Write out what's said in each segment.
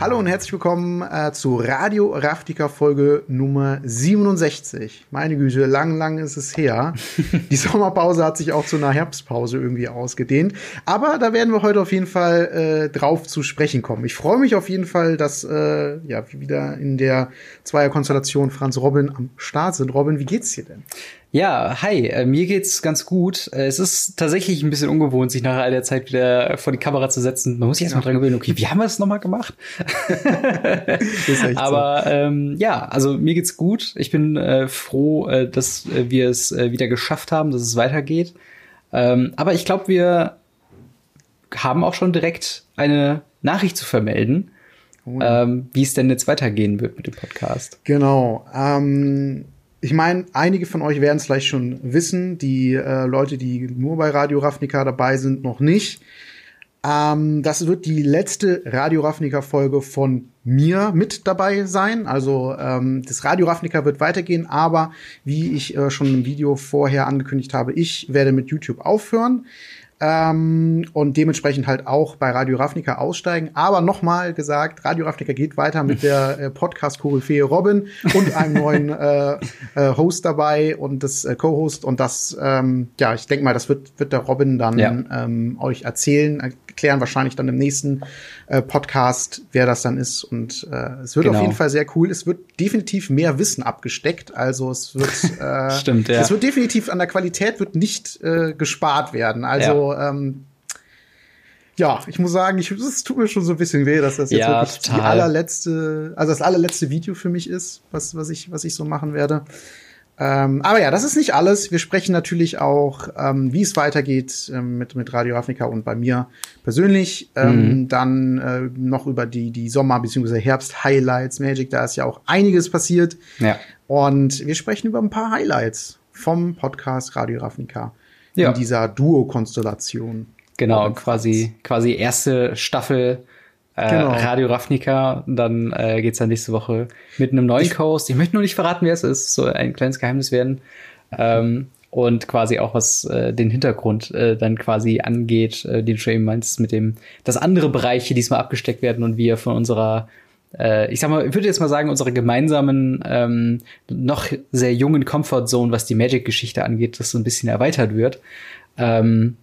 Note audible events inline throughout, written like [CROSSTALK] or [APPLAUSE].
Hallo und herzlich willkommen äh, zu Radio Raftika Folge Nummer 67. Meine Güte, lang, lang ist es her. [LAUGHS] Die Sommerpause hat sich auch zu einer Herbstpause irgendwie ausgedehnt. Aber da werden wir heute auf jeden Fall äh, drauf zu sprechen kommen. Ich freue mich auf jeden Fall, dass äh, ja wieder in der Zweierkonstellation Franz Robin am Start sind. Robin, wie geht's dir denn? Ja, hi, äh, mir geht's ganz gut. Äh, es ist tatsächlich ein bisschen ungewohnt, sich nach all der Zeit wieder vor die Kamera zu setzen. Man muss sich erstmal dran gewöhnen, okay, wie haben wir es nochmal gemacht? [LAUGHS] Aber so. ähm, ja, also mir geht's gut. Ich bin äh, froh, äh, dass äh, wir es äh, wieder geschafft haben, dass es weitergeht. Ähm, aber ich glaube, wir haben auch schon direkt eine Nachricht zu vermelden, oh ähm, wie es denn jetzt weitergehen wird mit dem Podcast. Genau. Ähm ich meine, einige von euch werden es vielleicht schon wissen, die äh, Leute, die nur bei Radio Ravnica dabei sind, noch nicht. Ähm, das wird die letzte Radio Ravnica Folge von mir mit dabei sein. Also ähm, das Radio Ravnica wird weitergehen, aber wie ich äh, schon im Video vorher angekündigt habe, ich werde mit YouTube aufhören ähm, und dementsprechend halt auch bei Radio Ravnica aussteigen. Aber nochmal gesagt, Radio Ravnica geht weiter mit der äh, Podcast-Koryphäe Robin und einem neuen [LAUGHS] äh, äh, Host dabei und das äh, Co-Host und das, ähm, ja, ich denke mal, das wird, wird der Robin dann ja. ähm, euch erzählen, erklären, wahrscheinlich dann im nächsten äh, Podcast, wer das dann ist. Und äh, es wird genau. auf jeden Fall sehr cool. Es wird definitiv mehr Wissen abgesteckt. Also es wird, [LAUGHS] äh, Stimmt, ja. es wird definitiv an der Qualität wird nicht äh, gespart werden. Also ja. Ähm, ja, ich muss sagen, ich, es tut mir schon so ein bisschen weh, dass das jetzt ja, wirklich total. die allerletzte, also das allerletzte Video für mich ist, was, was ich, was ich so machen werde. Ähm, aber ja, das ist nicht alles. Wir sprechen natürlich auch, ähm, wie es weitergeht ähm, mit, mit Radio Afrika und bei mir persönlich. Ähm, mhm. Dann äh, noch über die, die Sommer- bzw. Herbst-Highlights Magic. Da ist ja auch einiges passiert. Ja. Und wir sprechen über ein paar Highlights vom Podcast Radio Ravnica ja. in dieser Duo-Konstellation. Genau, quasi, quasi erste Staffel genau. Radio Ravnica. Dann äh, geht's dann nächste Woche mit einem neuen Co-Host. Ich möchte nur nicht verraten, wer es ist. So ein kleines Geheimnis werden. Ähm, und quasi auch was äh, den Hintergrund äh, dann quasi angeht, äh, den du schon eben meinst, mit dem, dass andere Bereiche diesmal abgesteckt werden und wir von unserer äh, ich sag mal, ich würde jetzt mal sagen, unserer gemeinsamen, ähm, noch sehr jungen Comfort Zone, was die Magic-Geschichte angeht, das so ein bisschen erweitert wird. Ähm,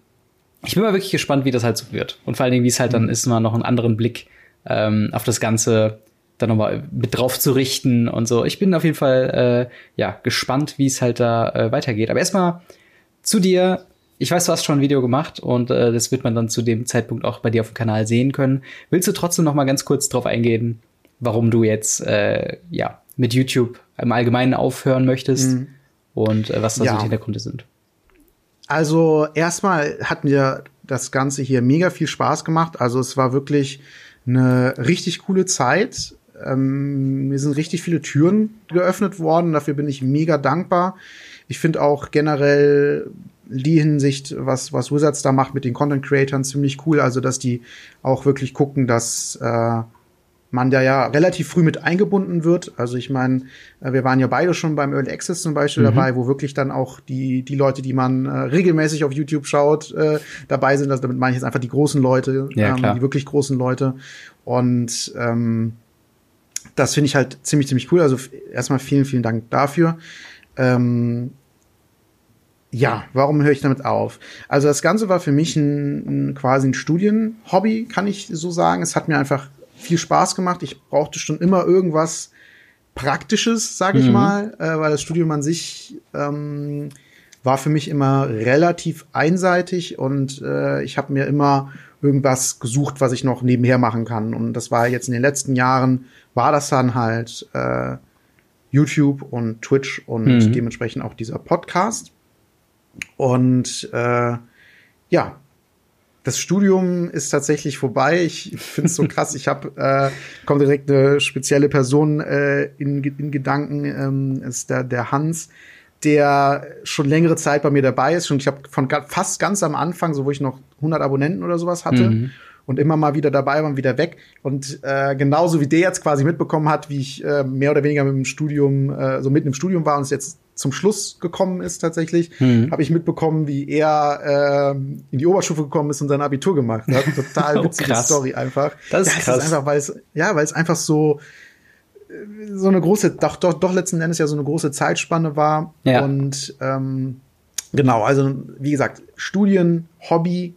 ich bin mal wirklich gespannt, wie das halt so wird. Und vor allen Dingen, wie es halt mhm. dann ist, mal noch einen anderen Blick ähm, auf das Ganze dann nochmal mit drauf zu richten und so. Ich bin auf jeden Fall äh, ja gespannt, wie es halt da äh, weitergeht. Aber erstmal zu dir. Ich weiß, du hast schon ein Video gemacht und äh, das wird man dann zu dem Zeitpunkt auch bei dir auf dem Kanal sehen können. Willst du trotzdem noch mal ganz kurz drauf eingehen, warum du jetzt äh, ja mit YouTube im Allgemeinen aufhören möchtest mhm. und äh, was da ja. so die Hintergründe sind? Also erstmal hat mir das Ganze hier mega viel Spaß gemacht. Also es war wirklich eine richtig coole Zeit. Ähm, mir sind richtig viele Türen geöffnet worden. Dafür bin ich mega dankbar. Ich finde auch generell die Hinsicht, was, was Wizards da macht mit den Content Creators ziemlich cool. Also, dass die auch wirklich gucken, dass äh, man da ja relativ früh mit eingebunden wird. Also ich meine, äh, wir waren ja beide schon beim Early Access zum Beispiel mhm. dabei, wo wirklich dann auch die, die Leute, die man äh, regelmäßig auf YouTube schaut, äh, dabei sind. Also damit meine ich jetzt einfach die großen Leute, ja, ähm, die wirklich großen Leute. Und ähm, das finde ich halt ziemlich, ziemlich cool. Also erstmal vielen, vielen Dank dafür. Ähm, ja, warum höre ich damit auf? Also das Ganze war für mich ein, ein quasi ein Studienhobby, kann ich so sagen. Es hat mir einfach viel Spaß gemacht. Ich brauchte schon immer irgendwas Praktisches, sage ich mhm. mal, äh, weil das Studium an sich ähm, war für mich immer relativ einseitig und äh, ich habe mir immer irgendwas gesucht, was ich noch nebenher machen kann. Und das war jetzt in den letzten Jahren, war das dann halt äh, YouTube und Twitch und mhm. dementsprechend auch dieser Podcast. Und äh, ja, das Studium ist tatsächlich vorbei. Ich finde es so krass. Ich habe äh, kommt direkt eine spezielle Person äh, in, in Gedanken. Ähm, ist der der Hans, der schon längere Zeit bei mir dabei ist. Und ich habe von fast ganz am Anfang, so wo ich noch 100 Abonnenten oder sowas hatte. Mhm. und immer mal wieder dabei war und wieder weg. Und äh, genauso wie der jetzt quasi mitbekommen hat, wie ich äh, mehr oder weniger mit dem Studium, äh, so mitten im Studium war und es jetzt zum Schluss gekommen ist tatsächlich, mhm. habe ich mitbekommen, wie er äh, in die Oberstufe gekommen ist und sein Abitur gemacht hat. [LAUGHS] Total oh, witzige oh, Story einfach. Das ist ja, krass. Ist einfach, weil es, ja, weil es einfach so so eine große, doch, doch, doch letzten Endes ja so eine große Zeitspanne war. Ja. Und ähm, genau, also wie gesagt, Studien, Hobby.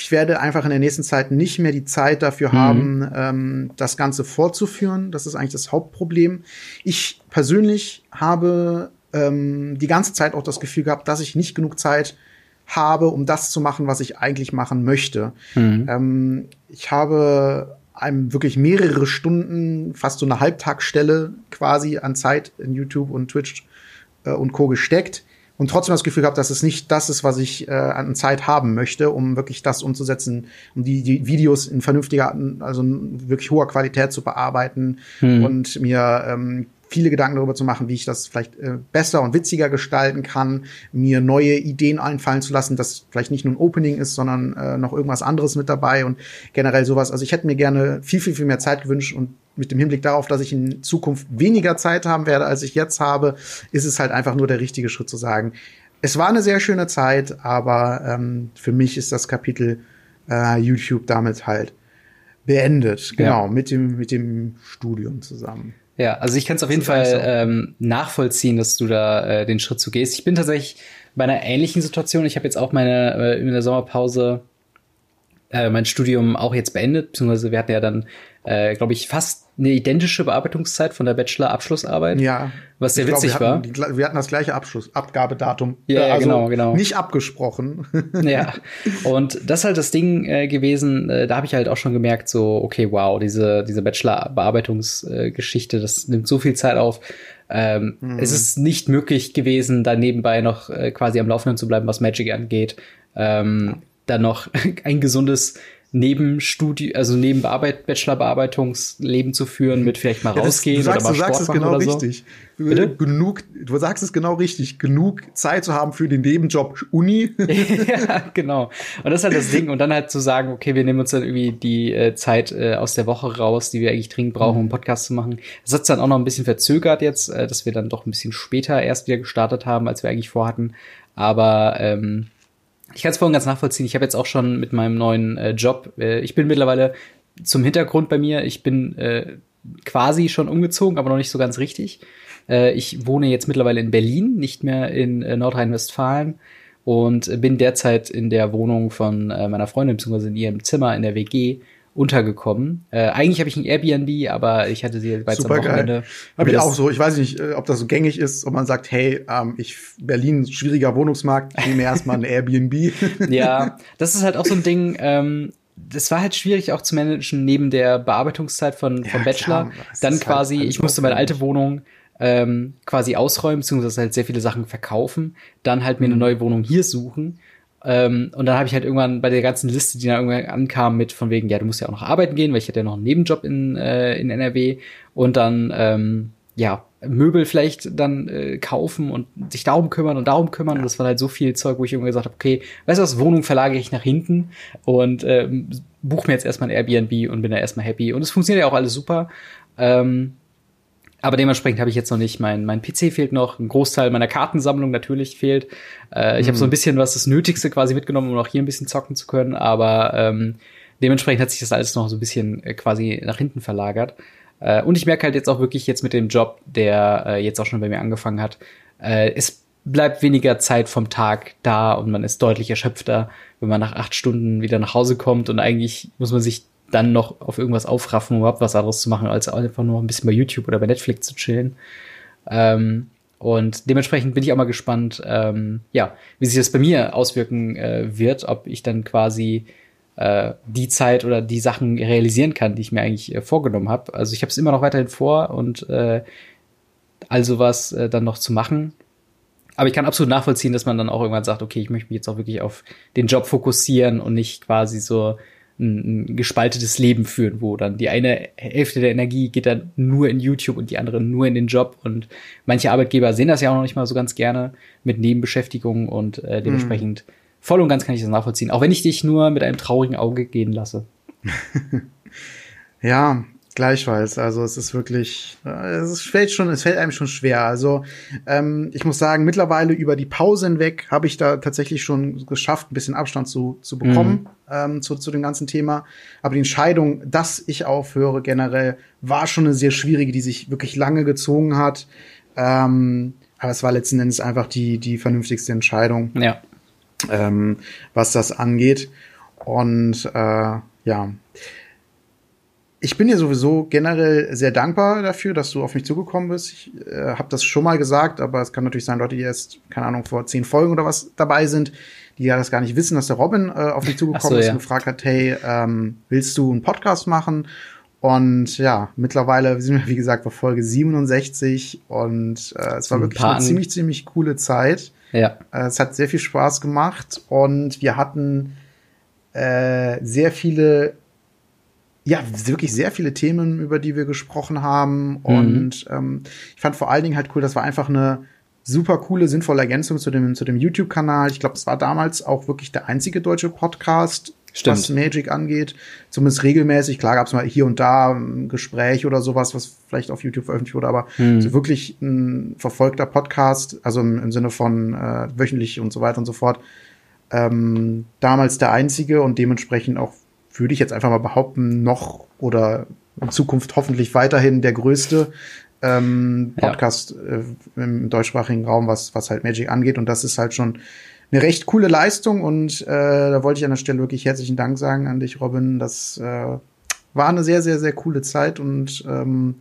Ich werde einfach in der nächsten Zeit nicht mehr die Zeit dafür mhm. haben, ähm, das Ganze fortzuführen. Das ist eigentlich das Hauptproblem. Ich persönlich habe ähm, die ganze Zeit auch das Gefühl gehabt, dass ich nicht genug Zeit habe, um das zu machen, was ich eigentlich machen möchte. Mhm. Ähm, ich habe einem wirklich mehrere Stunden, fast so eine Halbtagsstelle quasi an Zeit in YouTube und Twitch äh, und Co. gesteckt und trotzdem das Gefühl gehabt, dass es nicht das ist, was ich äh, an Zeit haben möchte, um wirklich das umzusetzen, um die, die Videos in vernünftiger, also wirklich hoher Qualität zu bearbeiten hm. und mir ähm, viele Gedanken darüber zu machen, wie ich das vielleicht äh, besser und witziger gestalten kann, mir neue Ideen einfallen zu lassen, dass vielleicht nicht nur ein Opening ist, sondern äh, noch irgendwas anderes mit dabei und generell sowas. Also ich hätte mir gerne viel, viel, viel mehr Zeit gewünscht und mit dem Hinblick darauf, dass ich in Zukunft weniger Zeit haben werde, als ich jetzt habe, ist es halt einfach nur der richtige Schritt zu sagen. Es war eine sehr schöne Zeit, aber ähm, für mich ist das Kapitel äh, YouTube damit halt beendet. Genau, ja. mit dem, mit dem Studium zusammen. Ja, also ich kann es auf jeden Fall so. ähm, nachvollziehen, dass du da äh, den Schritt zu gehst. Ich bin tatsächlich bei einer ähnlichen Situation. Ich habe jetzt auch meine äh, in der Sommerpause äh, mein Studium auch jetzt beendet, beziehungsweise wir hatten ja dann, äh, glaube ich, fast eine identische Bearbeitungszeit von der Bachelor-Abschlussarbeit. Ja. Was sehr witzig glaub, wir hatten, war. Die, wir hatten das gleiche Abschluss, Abgabedatum. Ja, äh, also genau, genau. Nicht abgesprochen. [LAUGHS] ja. Und das ist halt das Ding äh, gewesen, äh, da habe ich halt auch schon gemerkt, so, okay, wow, diese, diese Bachelor-Bearbeitungsgeschichte, das nimmt so viel Zeit auf. Ähm, mhm. Es ist nicht möglich gewesen, da nebenbei noch äh, quasi am Laufenden zu bleiben, was Magic angeht. Ähm, dann noch [LAUGHS] ein gesundes Nebenstudie, also neben Bearbeit Bachelorbearbeitungsleben zu führen, mit vielleicht mal ja, rausgehen das, du sagst, oder mal du sagst Sport es genau so. richtig. Bitte? Genug, du sagst es genau richtig. Genug Zeit zu haben für den Nebenjob Uni. [LAUGHS] ja, genau. Und das ist halt das Ding. Und dann halt zu sagen, okay, wir nehmen uns dann irgendwie die äh, Zeit äh, aus der Woche raus, die wir eigentlich dringend brauchen, um einen Podcast zu machen. Das hat dann auch noch ein bisschen verzögert jetzt, äh, dass wir dann doch ein bisschen später erst wieder gestartet haben, als wir eigentlich vorhatten. Aber ähm, ich kann es vorhin ganz nachvollziehen. Ich habe jetzt auch schon mit meinem neuen äh, Job, äh, ich bin mittlerweile zum Hintergrund bei mir, ich bin äh, quasi schon umgezogen, aber noch nicht so ganz richtig. Äh, ich wohne jetzt mittlerweile in Berlin, nicht mehr in äh, Nordrhein-Westfalen und bin derzeit in der Wohnung von äh, meiner Freundin, beziehungsweise in ihrem Zimmer in der WG untergekommen. Äh, eigentlich habe ich ein Airbnb, aber ich hatte sie bei zum Wochenende. Habe ich auch so. Ich weiß nicht, äh, ob das so gängig ist, ob man sagt, hey, ähm, ich Berlin schwieriger Wohnungsmarkt, ich nehme erstmal ein Airbnb. [LAUGHS] ja, das ist halt auch so ein Ding. Ähm, das war halt schwierig auch zu managen neben der Bearbeitungszeit von, ja, vom Bachelor. Klar, Dann halt quasi, halt ich musste meine alte Wohnung ähm, quasi ausräumen, beziehungsweise halt sehr viele Sachen verkaufen, dann halt mir eine mhm. neue Wohnung hier suchen ähm, und dann habe ich halt irgendwann bei der ganzen Liste, die dann irgendwann ankam, mit von wegen, ja, du musst ja auch noch arbeiten gehen, weil ich hatte ja noch einen Nebenjob in, äh, in NRW und dann, ähm, ja, Möbel vielleicht dann äh, kaufen und sich darum kümmern und darum kümmern. Ja. Und das war halt so viel Zeug, wo ich irgendwann gesagt habe, okay, weißt du was, Wohnung verlagere ich nach hinten und ähm, buche mir jetzt erstmal ein Airbnb und bin da erstmal happy. Und es funktioniert ja auch alles super. Ähm, aber dementsprechend habe ich jetzt noch nicht, mein, mein PC fehlt noch, ein Großteil meiner Kartensammlung natürlich fehlt. Äh, ich mhm. habe so ein bisschen was das Nötigste quasi mitgenommen, um auch hier ein bisschen zocken zu können, aber ähm, dementsprechend hat sich das alles noch so ein bisschen äh, quasi nach hinten verlagert. Äh, und ich merke halt jetzt auch wirklich jetzt mit dem Job, der äh, jetzt auch schon bei mir angefangen hat, äh, es bleibt weniger Zeit vom Tag da und man ist deutlich erschöpfter, wenn man nach acht Stunden wieder nach Hause kommt und eigentlich muss man sich dann noch auf irgendwas aufraffen, um überhaupt was anderes zu machen, als einfach nur ein bisschen bei YouTube oder bei Netflix zu chillen. Ähm, und dementsprechend bin ich auch mal gespannt, ähm, ja, wie sich das bei mir auswirken äh, wird, ob ich dann quasi äh, die Zeit oder die Sachen realisieren kann, die ich mir eigentlich äh, vorgenommen habe. Also ich habe es immer noch weiterhin vor und äh, also was äh, dann noch zu machen. Aber ich kann absolut nachvollziehen, dass man dann auch irgendwann sagt, okay, ich möchte mich jetzt auch wirklich auf den Job fokussieren und nicht quasi so ein, ein gespaltetes Leben führen, wo dann die eine Hälfte der Energie geht dann nur in YouTube und die andere nur in den Job. Und manche Arbeitgeber sehen das ja auch noch nicht mal so ganz gerne mit Nebenbeschäftigung und äh, dementsprechend mhm. voll und ganz kann ich das nachvollziehen. Auch wenn ich dich nur mit einem traurigen Auge gehen lasse. [LAUGHS] ja, Gleichfalls. Also es ist wirklich, äh, es fällt schon, es fällt einem schon schwer. Also ähm, ich muss sagen, mittlerweile über die Pause hinweg habe ich da tatsächlich schon geschafft, ein bisschen Abstand zu, zu bekommen mhm. ähm, zu, zu dem ganzen Thema. Aber die Entscheidung, dass ich aufhöre generell, war schon eine sehr schwierige, die sich wirklich lange gezogen hat. Ähm, aber es war letzten Endes einfach die, die vernünftigste Entscheidung, ja. ähm, was das angeht. Und äh, ja ich bin dir sowieso generell sehr dankbar dafür, dass du auf mich zugekommen bist. Ich äh, habe das schon mal gesagt, aber es kann natürlich sein, Leute, die erst, keine Ahnung, vor zehn Folgen oder was dabei sind, die ja das gar nicht wissen, dass der Robin äh, auf mich zugekommen so, ist ja. und gefragt hat, hey, ähm, willst du einen Podcast machen? Und ja, mittlerweile sind wir, wie gesagt, bei Folge 67 und äh, es war ein wirklich eine ziemlich, ziemlich coole Zeit. Ja. Äh, es hat sehr viel Spaß gemacht und wir hatten äh, sehr viele ja, wirklich sehr viele Themen, über die wir gesprochen haben. Mhm. Und ähm, ich fand vor allen Dingen halt cool, das war einfach eine super coole, sinnvolle Ergänzung zu dem, zu dem YouTube-Kanal. Ich glaube, es war damals auch wirklich der einzige deutsche Podcast, Stimmt. was Magic angeht. Zumindest regelmäßig. Klar gab es mal hier und da ein Gespräch oder sowas, was vielleicht auf YouTube veröffentlicht wurde, aber mhm. so wirklich ein verfolgter Podcast, also im, im Sinne von äh, wöchentlich und so weiter und so fort. Ähm, damals der einzige und dementsprechend auch würde ich jetzt einfach mal behaupten, noch oder in Zukunft hoffentlich weiterhin der größte ähm, Podcast ja. äh, im deutschsprachigen Raum, was, was halt Magic angeht. Und das ist halt schon eine recht coole Leistung. Und äh, da wollte ich an der Stelle wirklich herzlichen Dank sagen an dich, Robin. Das äh, war eine sehr, sehr, sehr coole Zeit und ähm,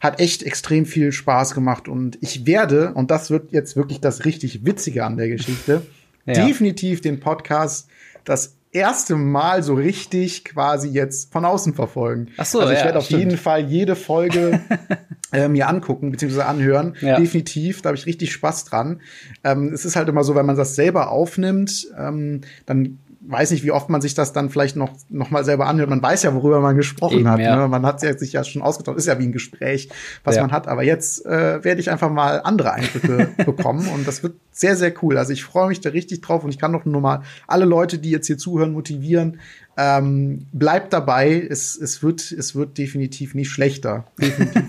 hat echt extrem viel Spaß gemacht. Und ich werde, und das wird jetzt wirklich das richtig Witzige an der Geschichte, ja. definitiv den Podcast das erste Mal so richtig quasi jetzt von außen verfolgen. Ach so, also ich ja, werde auf jeden Fall jede Folge [LAUGHS] äh, mir angucken bzw. anhören. Ja. Definitiv, da habe ich richtig Spaß dran. Ähm, es ist halt immer so, wenn man das selber aufnimmt, ähm, dann weiß nicht, wie oft man sich das dann vielleicht noch, noch mal selber anhört. Man weiß ja, worüber man gesprochen Eben, hat. Ja. Ne? Man hat sich ja schon ausgetauscht. Ist ja wie ein Gespräch, was ja. man hat. Aber jetzt äh, werde ich einfach mal andere Eindrücke [LAUGHS] bekommen. Und das wird sehr, sehr cool. Also ich freue mich da richtig drauf. Und ich kann doch nur mal alle Leute, die jetzt hier zuhören, motivieren. Ähm, bleibt dabei. Es, es, wird, es wird definitiv nicht schlechter. Definitiv.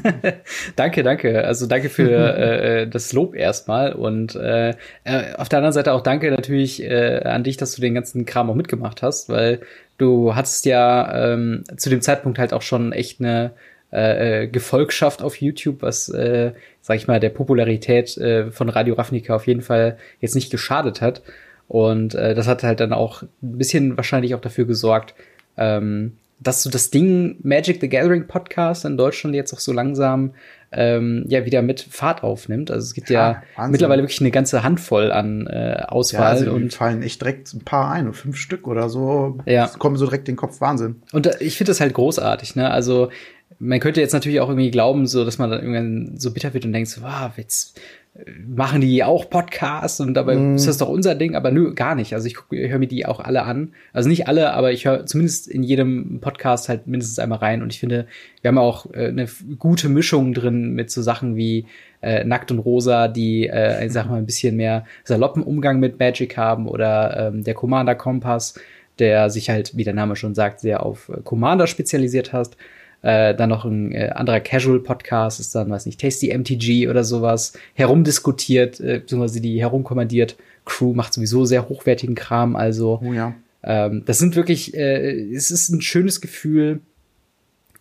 [LAUGHS] danke, danke. Also danke für [LAUGHS] äh, das Lob erstmal. Und äh, äh, auf der anderen Seite auch danke natürlich äh, an dich, dass du den ganzen Kram auch mitgemacht hast, weil du hattest ja ähm, zu dem Zeitpunkt halt auch schon echt eine äh, äh Gefolgschaft auf YouTube, was, äh, sag ich mal, der Popularität äh, von Radio Ravnica auf jeden Fall jetzt nicht geschadet hat. Und äh, das hat halt dann auch ein bisschen wahrscheinlich auch dafür gesorgt, ähm, dass so das Ding Magic the Gathering Podcast in Deutschland jetzt auch so langsam ähm, ja wieder mit Fahrt aufnimmt. Also es gibt ja, ja mittlerweile wirklich eine ganze Handvoll an äh, Auswahl. Ja, also und fallen echt direkt ein paar ein, fünf Stück oder so. Ja. kommen so direkt in den Kopf. Wahnsinn. Und äh, ich finde das halt großartig, ne? Also man könnte jetzt natürlich auch irgendwie glauben, so dass man dann irgendwann so bitter wird und denkt, so, wow, jetzt machen die auch Podcasts und dabei mm. ist das doch unser Ding, aber nö, gar nicht. Also ich, ich höre mir die auch alle an. Also nicht alle, aber ich höre zumindest in jedem Podcast halt mindestens einmal rein und ich finde, wir haben auch äh, eine gute Mischung drin mit so Sachen wie äh, Nackt und Rosa, die, äh, ich sag mal, ein bisschen mehr saloppen Umgang mit Magic haben oder ähm, der Commander Kompass, der sich halt, wie der Name schon sagt, sehr auf Commander spezialisiert hat. Äh, dann noch ein äh, anderer Casual-Podcast ist dann, weiß nicht, Tasty MTG oder sowas, herumdiskutiert, äh, beziehungsweise die herumkommandiert Crew macht sowieso sehr hochwertigen Kram, also oh ja. ähm, das sind wirklich, äh, es ist ein schönes Gefühl,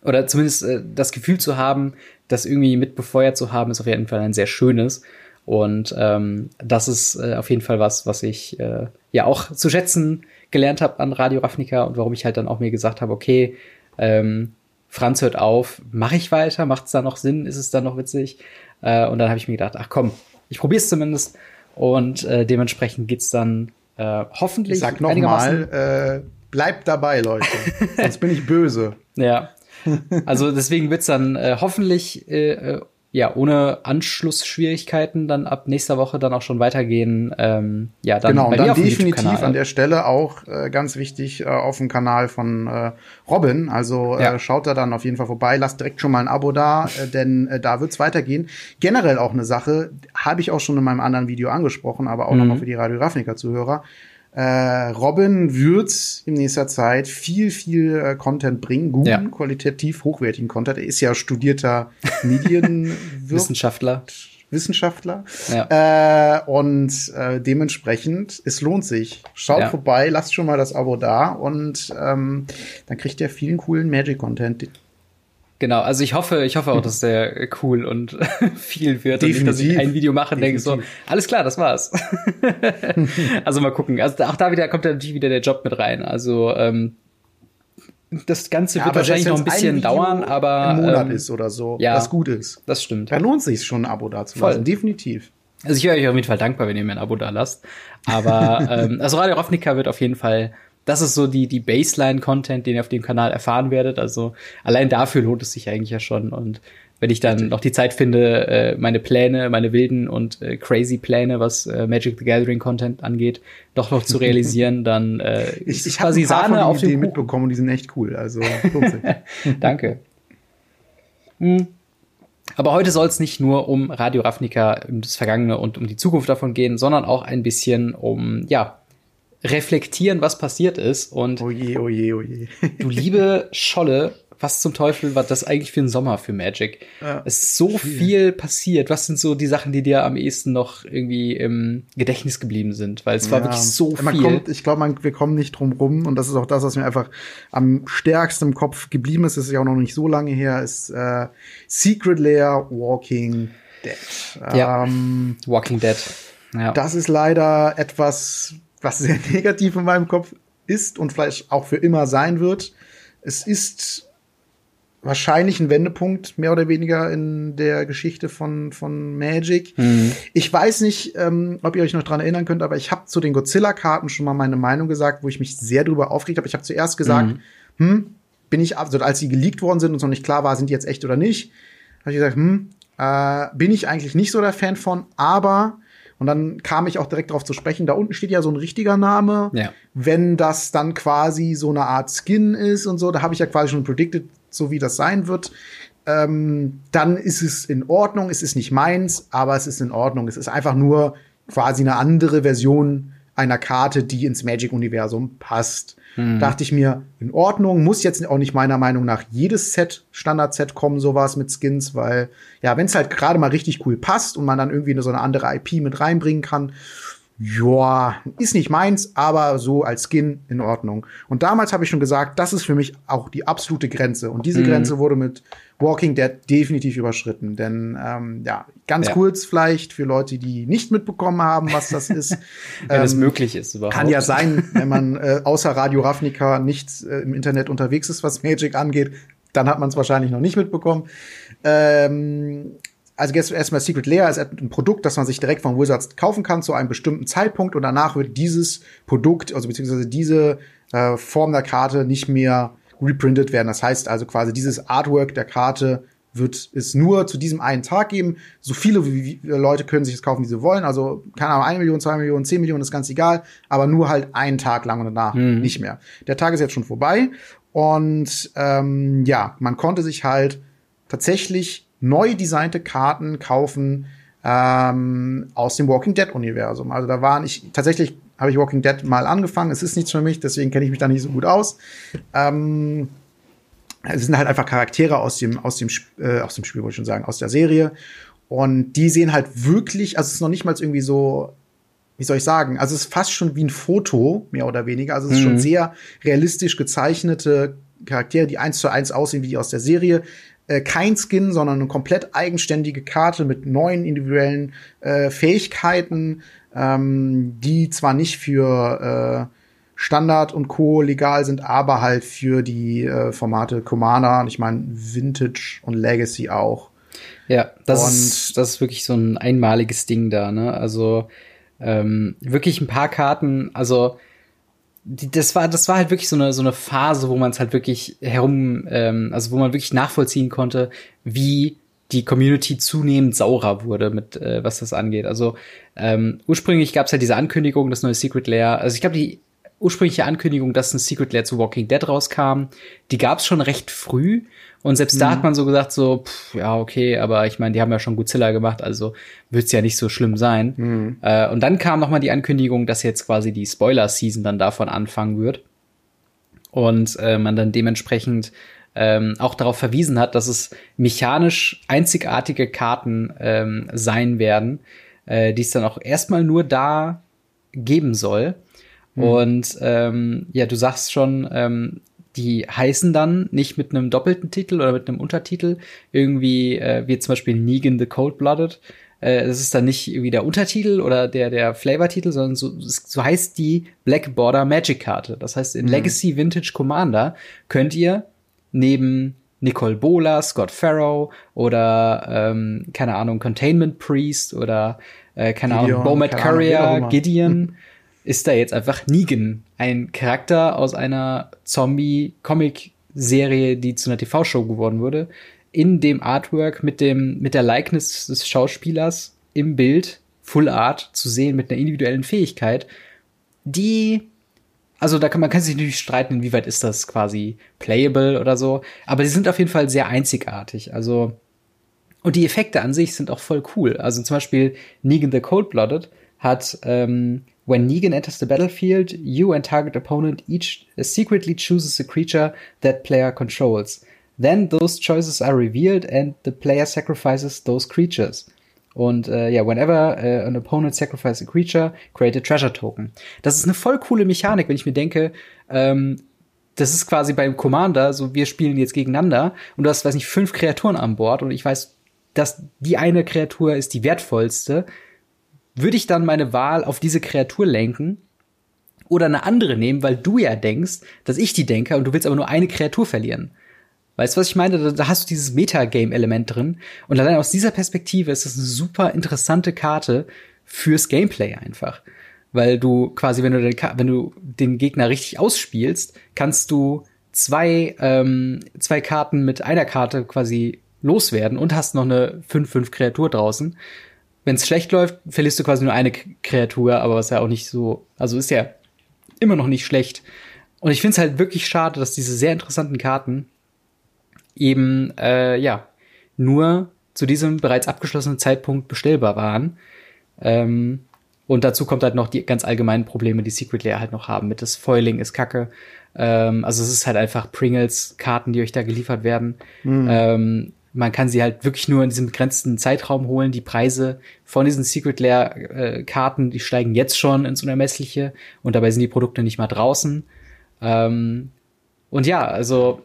oder zumindest äh, das Gefühl zu haben, das irgendwie mit befeuert zu haben, ist auf jeden Fall ein sehr schönes. Und ähm, das ist äh, auf jeden Fall was, was ich äh, ja auch zu schätzen gelernt habe an Radio Ravnica und warum ich halt dann auch mir gesagt habe, okay, ähm, Franz hört auf, mache ich weiter, macht es da noch Sinn, ist es da noch witzig? Äh, und dann habe ich mir gedacht, ach komm, ich probiere es zumindest. Und äh, dementsprechend geht's dann äh, hoffentlich. Ich sag nochmal, äh, bleibt dabei, Leute. [LAUGHS] Sonst bin ich böse. Ja. Also deswegen wird's dann äh, hoffentlich äh, äh ja, ohne Anschlussschwierigkeiten dann ab nächster Woche dann auch schon weitergehen. Ähm, ja, dann genau, bei dann definitiv an der Stelle auch äh, ganz wichtig äh, auf dem Kanal von äh, Robin. Also äh, ja. äh, schaut da dann auf jeden Fall vorbei, lasst direkt schon mal ein Abo da, äh, denn äh, da wird's weitergehen. Generell auch eine Sache, habe ich auch schon in meinem anderen Video angesprochen, aber auch mhm. nochmal für die Radio Ravnica Zuhörer. Äh, Robin wird in nächster Zeit viel, viel äh, Content bringen, guten, ja. qualitativ hochwertigen Content. Er ist ja studierter [LAUGHS] Medienwissenschaftler. Wissenschaftler. Ja. Äh, und äh, dementsprechend, es lohnt sich. Schaut ja. vorbei, lasst schon mal das Abo da und ähm, dann kriegt ihr vielen coolen Magic-Content. Genau, also ich hoffe, ich hoffe auch, dass der cool und [LAUGHS] viel wird Definitiv. und nicht, dass ich ein Video mache und denke so, alles klar, das war's. [LAUGHS] also mal gucken. Also auch da wieder kommt da natürlich wieder der Job mit rein. Also ähm, das Ganze ja, wird wahrscheinlich noch ein bisschen ein dauern, aber ein Monat ähm, ist oder so, ja, was gut ist. Das stimmt. Da lohnt sich schon ein Abo dazu lassen, definitiv. Also ich wäre euch auf jeden Fall dankbar, wenn ihr mir ein Abo da lasst. Aber [LAUGHS] ähm, also Radio Ravnica wird auf jeden Fall das ist so die, die Baseline-Content, den ihr auf dem Kanal erfahren werdet. Also allein dafür lohnt es sich eigentlich ja schon. Und wenn ich dann noch die Zeit finde, äh, meine Pläne, meine wilden und äh, crazy Pläne, was äh, Magic the Gathering Content angeht, doch noch zu realisieren, [LAUGHS] dann äh, ich, ich quasi Sahne auf den mitbekommen und die sind echt cool. Also [LAUGHS] Danke. Hm. Aber heute soll es nicht nur um Radio Ravnica, um das Vergangene und um die Zukunft davon gehen, sondern auch ein bisschen um ja reflektieren, was passiert ist. Und oje, oje, oje. du liebe Scholle, was zum Teufel war das eigentlich für ein Sommer für Magic? Ja, es ist so viel. viel. passiert. Was sind so die Sachen, die dir am ehesten noch irgendwie im Gedächtnis geblieben sind? Weil es ja, war wirklich so man viel. Kommt, ich glaube, wir kommen nicht drum rum. Und das ist auch das, was mir einfach am stärksten im Kopf geblieben ist. Das ist ja auch noch nicht so lange her. Ist äh, Secret Lair Walking Dead. Ja. Ähm, Walking Dead. Ja. Das ist leider etwas, was sehr [LAUGHS] negativ in meinem Kopf ist und vielleicht auch für immer sein wird. Es ist wahrscheinlich ein Wendepunkt, mehr oder weniger in der Geschichte von, von Magic. Mhm. Ich weiß nicht, ähm, ob ihr euch noch dran erinnern könnt, aber ich habe zu den Godzilla-Karten schon mal meine Meinung gesagt, wo ich mich sehr drüber aufgeregt habe. Ich habe zuerst gesagt, mhm. hm, bin ich, also als sie geleakt worden sind und noch nicht klar war, sind die jetzt echt oder nicht, habe ich gesagt, hm, äh, bin ich eigentlich nicht so der Fan von, aber und dann kam ich auch direkt darauf zu sprechen, da unten steht ja so ein richtiger Name. Ja. Wenn das dann quasi so eine Art Skin ist und so, da habe ich ja quasi schon predicted, so wie das sein wird. Ähm, dann ist es in Ordnung. Es ist nicht meins, aber es ist in Ordnung. Es ist einfach nur quasi eine andere Version einer Karte, die ins Magic-Universum passt. Mhm. Dachte ich mir, in Ordnung, muss jetzt auch nicht meiner Meinung nach jedes Set, Standard-Set kommen, sowas mit Skins, weil, ja, wenn es halt gerade mal richtig cool passt und man dann irgendwie so eine andere IP mit reinbringen kann, ja, ist nicht meins, aber so als Skin in Ordnung. Und damals habe ich schon gesagt, das ist für mich auch die absolute Grenze. Und diese mhm. Grenze wurde mit Walking Dead definitiv überschritten. Denn ähm, ja, ganz ja. kurz vielleicht für Leute, die nicht mitbekommen haben, was das [LAUGHS] ist. wenn es ähm, möglich ist überhaupt. Kann ja sein, wenn man äh, außer Radio Ravnica nicht äh, im Internet unterwegs ist, was Magic angeht, dann hat man es wahrscheinlich noch nicht mitbekommen. Ähm, also jetzt erstmal Secret Lair ist ein Produkt, das man sich direkt von Wizards kaufen kann zu einem bestimmten Zeitpunkt und danach wird dieses Produkt, also beziehungsweise diese äh, Form der Karte nicht mehr reprintet werden. Das heißt also quasi dieses Artwork der Karte wird es nur zu diesem einen Tag geben. So viele wie, wie Leute können sich es kaufen, wie sie wollen. Also keine Ahnung, eine Million, zwei Millionen, zehn Millionen ist ganz egal, aber nur halt einen Tag lang und danach mhm. nicht mehr. Der Tag ist jetzt schon vorbei und ähm, ja, man konnte sich halt tatsächlich neu designte Karten kaufen ähm, aus dem Walking Dead Universum. Also da waren ich tatsächlich habe ich Walking Dead mal angefangen. Es ist nichts für mich, deswegen kenne ich mich da nicht so gut aus. Ähm, es sind halt einfach Charaktere aus dem aus dem äh, aus dem Spiel, wollte ich schon sagen, aus der Serie. Und die sehen halt wirklich, also es ist noch nicht mal irgendwie so, wie soll ich sagen, also es ist fast schon wie ein Foto, mehr oder weniger. Also es ist mhm. schon sehr realistisch gezeichnete Charaktere, die eins zu eins aussehen wie die aus der Serie äh, kein Skin, sondern eine komplett eigenständige Karte mit neuen individuellen äh, Fähigkeiten, ähm, die zwar nicht für äh, Standard und Co. legal sind, aber halt für die äh, Formate Commander und ich meine Vintage und Legacy auch. Ja, das und ist, das ist wirklich so ein einmaliges Ding da, ne? Also ähm, wirklich ein paar Karten, also die, das war, das war halt wirklich so eine, so eine Phase, wo man es halt wirklich herum, ähm, also wo man wirklich nachvollziehen konnte, wie die Community zunehmend saurer wurde mit äh, was das angeht. Also ähm, ursprünglich gab es halt diese Ankündigung, das neue Secret Lair. Also ich glaube, die ursprüngliche Ankündigung, dass ein Secret Lair zu Walking Dead rauskam, die gab es schon recht früh. Und selbst mhm. da hat man so gesagt, so, pff, ja, okay, aber ich meine, die haben ja schon Godzilla gemacht, also wird's ja nicht so schlimm sein. Mhm. Äh, und dann kam noch mal die Ankündigung, dass jetzt quasi die Spoiler-Season dann davon anfangen wird. Und äh, man dann dementsprechend ähm, auch darauf verwiesen hat, dass es mechanisch einzigartige Karten ähm, sein werden, äh, die es dann auch erstmal nur da geben soll. Mhm. Und ähm, ja, du sagst schon, ähm, die heißen dann nicht mit einem doppelten Titel oder mit einem Untertitel, irgendwie äh, wie zum Beispiel Negan the Cold-Blooded. Äh, das ist dann nicht irgendwie der Untertitel oder der, der Flavor-Titel, sondern so, so heißt die Black Border Magic-Karte. Das heißt, in mhm. Legacy Vintage Commander könnt ihr neben Nicole Bola, Scott Farrow oder ähm, keine Ahnung, Containment Priest oder äh, keine Gideon, Ahnung, Bomet Courier, Gideon, [LAUGHS] ist da jetzt einfach Negan, ein Charakter aus einer Zombie-Comic-Serie, die zu einer TV-Show geworden wurde, in dem Artwork mit dem mit der Likeness des Schauspielers im Bild Full Art zu sehen mit einer individuellen Fähigkeit, die also da kann man kann sich natürlich streiten, inwieweit ist das quasi playable oder so, aber die sind auf jeden Fall sehr einzigartig. Also und die Effekte an sich sind auch voll cool. Also zum Beispiel Negan the Cold-Blooded hat ähm, When Negan enters the battlefield, you and target opponent each secretly chooses a creature that player controls. Then those choices are revealed and the player sacrifices those creatures. Und äh, ja, whenever uh, an opponent sacrifices a creature, create a treasure token. Das ist eine voll coole Mechanik, wenn ich mir denke, ähm, das ist quasi beim Commander, so wir spielen jetzt gegeneinander und du hast, weiß nicht, fünf Kreaturen an Bord und ich weiß, dass die eine Kreatur ist die wertvollste, würde ich dann meine Wahl auf diese Kreatur lenken oder eine andere nehmen, weil du ja denkst, dass ich die denke und du willst aber nur eine Kreatur verlieren. Weißt du, was ich meine? Da, hast du dieses Metagame-Element drin. Und allein aus dieser Perspektive ist das eine super interessante Karte fürs Gameplay einfach. Weil du quasi, wenn du den, wenn du den Gegner richtig ausspielst, kannst du zwei, ähm, zwei Karten mit einer Karte quasi loswerden und hast noch eine 5-5 Kreatur draußen. Wenn es schlecht läuft, verlierst du quasi nur eine Kreatur, aber was ja auch nicht so, also ist ja immer noch nicht schlecht. Und ich finde es halt wirklich schade, dass diese sehr interessanten Karten eben äh, ja nur zu diesem bereits abgeschlossenen Zeitpunkt bestellbar waren. Ähm, und dazu kommt halt noch die ganz allgemeinen Probleme, die Secret Lair halt noch haben. Mit das Foiling ist kacke. Ähm, also es ist halt einfach Pringles-Karten, die euch da geliefert werden. Mhm. Ähm, man kann sie halt wirklich nur in diesem begrenzten Zeitraum holen. Die Preise von diesen Secret Lair-Karten, die steigen jetzt schon ins Unermessliche und dabei sind die Produkte nicht mal draußen. Ähm, und ja, also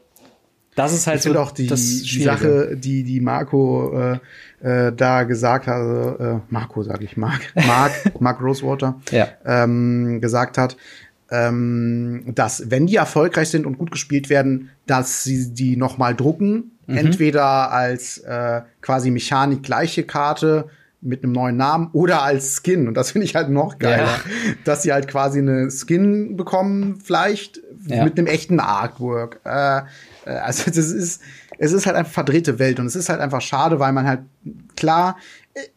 das ist halt ich so auch die, die Sache, die die Marco äh, äh, da gesagt hat, also, äh, Marco sage ich, Mark, Mark, [LAUGHS] Mark Rosewater ja. ähm, gesagt hat, ähm, dass wenn die erfolgreich sind und gut gespielt werden, dass sie die noch mal drucken, mhm. entweder als äh, quasi Mechanik gleiche Karte mit einem neuen Namen oder als Skin. Und das finde ich halt noch geiler, ja. dass sie halt quasi eine Skin bekommen, vielleicht ja. mit einem echten Artwork. Äh, äh, also das ist, es ist halt einfach verdrehte Welt und es ist halt einfach schade, weil man halt klar,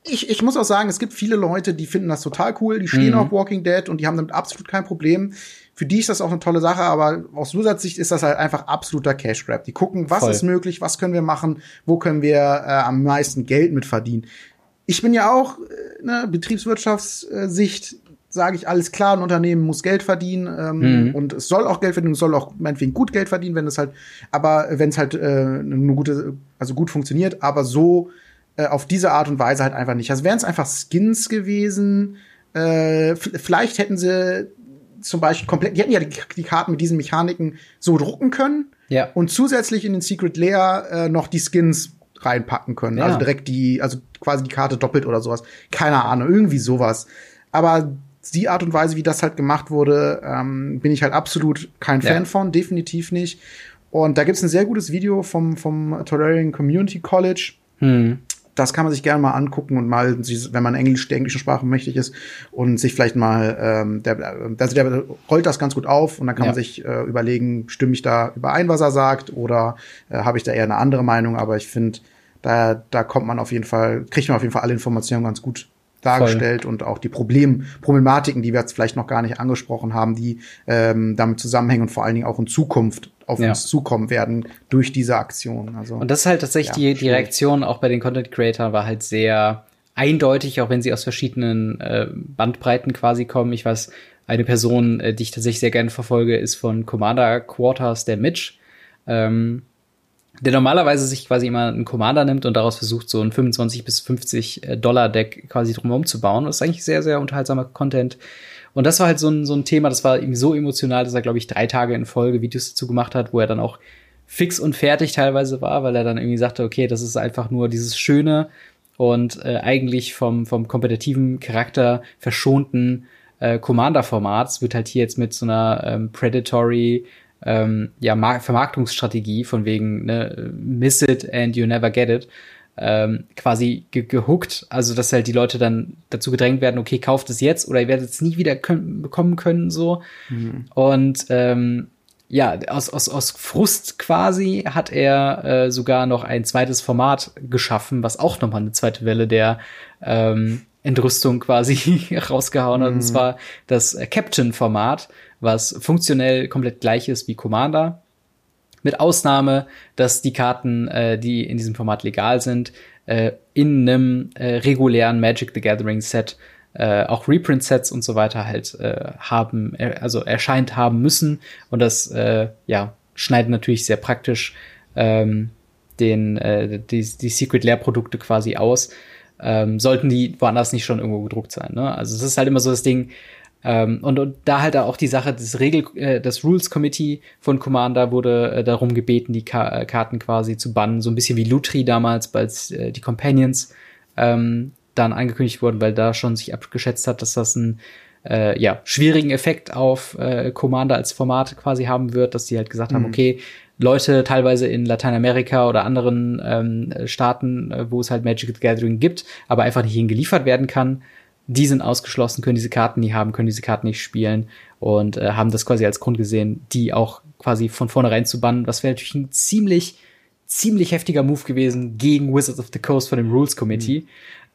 ich, ich muss auch sagen, es gibt viele Leute, die finden das total cool, die stehen mhm. auf Walking Dead und die haben damit absolut kein Problem. Für die ist das auch eine tolle Sache, aber aus Sicht ist das halt einfach absoluter Cash Grab. Die gucken, was Voll. ist möglich, was können wir machen, wo können wir äh, am meisten Geld mit verdienen. Ich bin ja auch äh, ne, Betriebswirtschaftssicht sage ich, alles klar, ein Unternehmen muss Geld verdienen ähm, mhm. und es soll auch Geld verdienen, es soll auch meinetwegen gut Geld verdienen, wenn es halt, aber wenn es halt äh, eine gute, also gut funktioniert, aber so äh, auf diese Art und Weise halt einfach nicht. Also wären es einfach Skins gewesen, äh, vielleicht hätten sie zum Beispiel komplett, die hätten ja die, die, Karten mit diesen Mechaniken so drucken können ja. und zusätzlich in den Secret Layer äh, noch die Skins reinpacken können. Ja. Also direkt die, also quasi die Karte doppelt oder sowas. Keine Ahnung, irgendwie sowas. Aber die Art und Weise, wie das halt gemacht wurde, ähm, bin ich halt absolut kein Fan ja. von, definitiv nicht. Und da gibt's ein sehr gutes Video vom, vom Terrarian Community College. Hm. Das kann man sich gerne mal angucken und mal, wenn man Englisch, der englischen Sprache mächtig ist und sich vielleicht mal, ähm, der, also der rollt das ganz gut auf und dann kann ja. man sich äh, überlegen, stimme ich da überein, was er sagt, oder äh, habe ich da eher eine andere Meinung. Aber ich finde, da, da kommt man auf jeden Fall, kriegt man auf jeden Fall alle Informationen ganz gut dargestellt Voll. und auch die Problem, Problematiken, die wir jetzt vielleicht noch gar nicht angesprochen haben, die ähm, damit zusammenhängen und vor allen Dingen auch in Zukunft auf ja. uns zukommen werden durch diese Aktion. Also, und das ist halt tatsächlich ja, die, die Reaktion auch bei den Content Creator war halt sehr eindeutig, auch wenn sie aus verschiedenen äh, Bandbreiten quasi kommen. Ich weiß, eine Person, äh, die ich tatsächlich sehr gerne verfolge, ist von Commander Quarters, der Mitch. Ähm, der normalerweise sich quasi immer einen Commander nimmt und daraus versucht, so ein 25 bis 50 äh, Dollar Deck quasi drumherum zu bauen. Das ist eigentlich sehr, sehr unterhaltsamer Content. Und das war halt so ein, so ein Thema, das war ihm so emotional, dass er, glaube ich, drei Tage in Folge Videos dazu gemacht hat, wo er dann auch fix und fertig teilweise war, weil er dann irgendwie sagte, okay, das ist einfach nur dieses schöne und äh, eigentlich vom, vom kompetitiven Charakter verschonten äh, Commander-Formats wird halt hier jetzt mit so einer ähm, Predatory ähm, ja, Mar Vermarktungsstrategie von wegen ne, miss it and you never get it ähm, quasi ge gehuckt, also dass halt die Leute dann dazu gedrängt werden, okay, kauft es jetzt oder ihr werdet es nie wieder können, bekommen können so mhm. und ähm, ja, aus, aus, aus Frust quasi hat er äh, sogar noch ein zweites Format geschaffen, was auch nochmal eine zweite Welle der ähm, Entrüstung quasi [LAUGHS] rausgehauen hat. Mhm. Und zwar das Captain-Format, was funktionell komplett gleich ist wie Commander. Mit Ausnahme, dass die Karten, äh, die in diesem Format legal sind, äh, in einem äh, regulären Magic the Gathering Set äh, auch Reprint-Sets und so weiter halt äh, haben, äh, also erscheint haben müssen. Und das äh, ja, schneidet natürlich sehr praktisch ähm, den, äh, die, die Secret-Lair-Produkte quasi aus. Ähm, sollten die woanders nicht schon irgendwo gedruckt sein. Ne? Also es ist halt immer so das Ding, ähm, und, und da halt auch die Sache, das Regel, äh, das Rules Committee von Commander wurde äh, darum gebeten, die Ka äh, Karten quasi zu bannen, so ein bisschen wie Lutri damals, als äh, die Companions ähm, dann angekündigt wurden, weil da schon sich abgeschätzt hat, dass das einen äh, ja, schwierigen Effekt auf äh, Commander als Format quasi haben wird, dass die halt gesagt mhm. haben, okay, Leute teilweise in Lateinamerika oder anderen ähm, Staaten, äh, wo es halt Magic the Gathering gibt, aber einfach nicht hingeliefert werden kann, die sind ausgeschlossen, können diese Karten nie haben, können diese Karten nicht spielen und äh, haben das quasi als Grund gesehen, die auch quasi von vornherein zu bannen, was wäre natürlich ein ziemlich, ziemlich heftiger Move gewesen gegen Wizards of the Coast von dem Rules Committee. Mhm.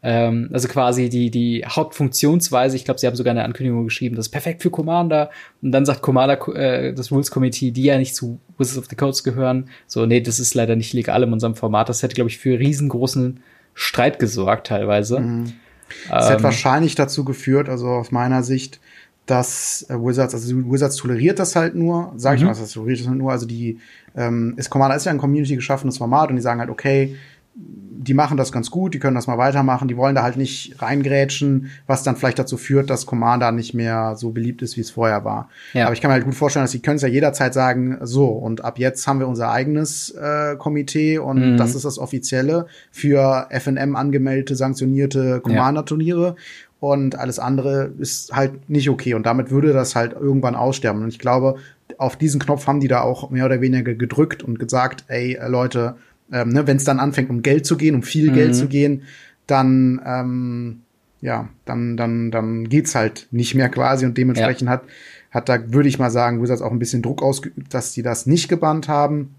Ähm, also quasi die, die Hauptfunktionsweise, ich glaube, sie haben sogar eine Ankündigung geschrieben, das ist perfekt für Commander. Und dann sagt Commander, äh, das Rules Committee, die ja nicht zu Wizards of the Coast gehören, so, nee, das ist leider nicht legal in unserem Format. Das hätte, glaube ich, für riesengroßen Streit gesorgt teilweise. Mhm. Das ähm, hat wahrscheinlich dazu geführt, also aus meiner Sicht, dass äh, Wizards, also Wizards toleriert das halt nur, sag ich mhm. mal, das toleriert das halt nur, also die, ähm, ist Commander ist ja ein Community geschaffenes Format und die sagen halt, okay, die machen das ganz gut, die können das mal weitermachen, die wollen da halt nicht reingrätschen, was dann vielleicht dazu führt, dass Commander nicht mehr so beliebt ist, wie es vorher war. Ja. Aber ich kann mir halt gut vorstellen, dass sie können es ja jederzeit sagen, so, und ab jetzt haben wir unser eigenes äh, Komitee und mhm. das ist das offizielle für FNM angemeldete, sanktionierte Commander-Turniere. Ja. Und alles andere ist halt nicht okay. Und damit würde das halt irgendwann aussterben. Und ich glaube, auf diesen Knopf haben die da auch mehr oder weniger gedrückt und gesagt, ey, Leute, ähm, ne, wenn es dann anfängt, um Geld zu gehen, um viel mhm. Geld zu gehen, dann ähm, ja, dann dann dann geht's halt nicht mehr quasi und dementsprechend ja. hat hat da würde ich mal sagen, Wizards auch ein bisschen Druck ausgeübt, dass die das nicht gebannt haben.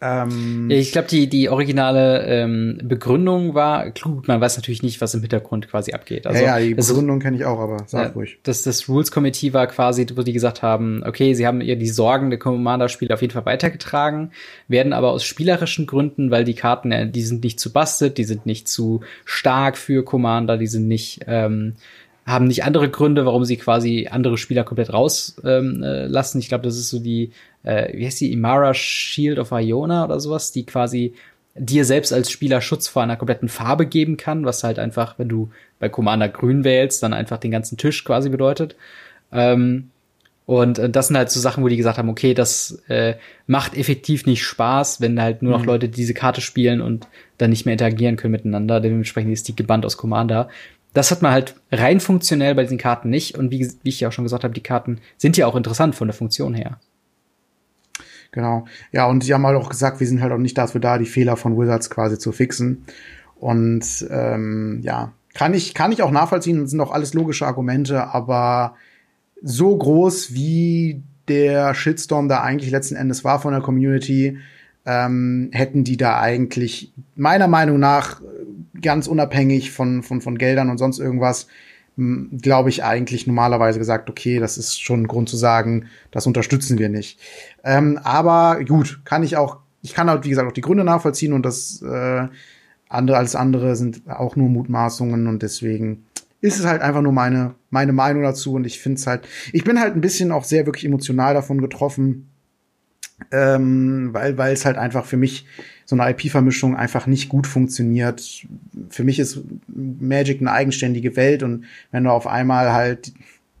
Ähm, ich glaube, die, die originale ähm, Begründung war, gut, man weiß natürlich nicht, was im Hintergrund quasi abgeht. Also, ja, ja die Begründung kenne ich auch, aber sag ja, ruhig. Das, das Rules Committee war quasi, wo die gesagt haben, okay, sie haben ihr die Sorgen der Commander-Spiele auf jeden Fall weitergetragen, werden aber aus spielerischen Gründen, weil die Karten, äh, die sind nicht zu busted, die sind nicht zu stark für Commander, die sind nicht ähm, haben nicht andere Gründe, warum sie quasi andere Spieler komplett rauslassen. Ähm, äh, lassen. ich glaube, das ist so die, äh, wie heißt die, Imara Shield of Iona oder sowas, die quasi dir selbst als Spieler Schutz vor einer kompletten Farbe geben kann, was halt einfach, wenn du bei Commander grün wählst, dann einfach den ganzen Tisch quasi bedeutet. Ähm, und äh, das sind halt so Sachen, wo die gesagt haben, okay, das äh, macht effektiv nicht Spaß, wenn halt nur noch mhm. Leute diese Karte spielen und dann nicht mehr interagieren können miteinander. Dementsprechend ist die gebannt aus Commander. Das hat man halt rein funktionell bei diesen Karten nicht. Und wie, wie ich ja auch schon gesagt habe, die Karten sind ja auch interessant von der Funktion her. Genau. Ja, und sie haben halt auch gesagt, wir sind halt auch nicht dafür da, die Fehler von Wizards quasi zu fixen. Und ähm, ja, kann ich, kann ich auch nachvollziehen, sind auch alles logische Argumente, aber so groß wie der Shitstorm da eigentlich letzten Endes war von der Community, ähm, hätten die da eigentlich meiner Meinung nach ganz unabhängig von, von, von Geldern und sonst irgendwas, glaube ich eigentlich normalerweise gesagt, okay, das ist schon ein Grund zu sagen, das unterstützen wir nicht. Ähm, aber gut, kann ich auch, ich kann halt, wie gesagt, auch die Gründe nachvollziehen und das äh, andere als andere sind auch nur Mutmaßungen und deswegen ist es halt einfach nur meine, meine Meinung dazu und ich finde es halt, ich bin halt ein bisschen auch sehr wirklich emotional davon getroffen, ähm, weil weil es halt einfach für mich so eine IP-Vermischung einfach nicht gut funktioniert. Für mich ist Magic eine eigenständige Welt und wenn du auf einmal halt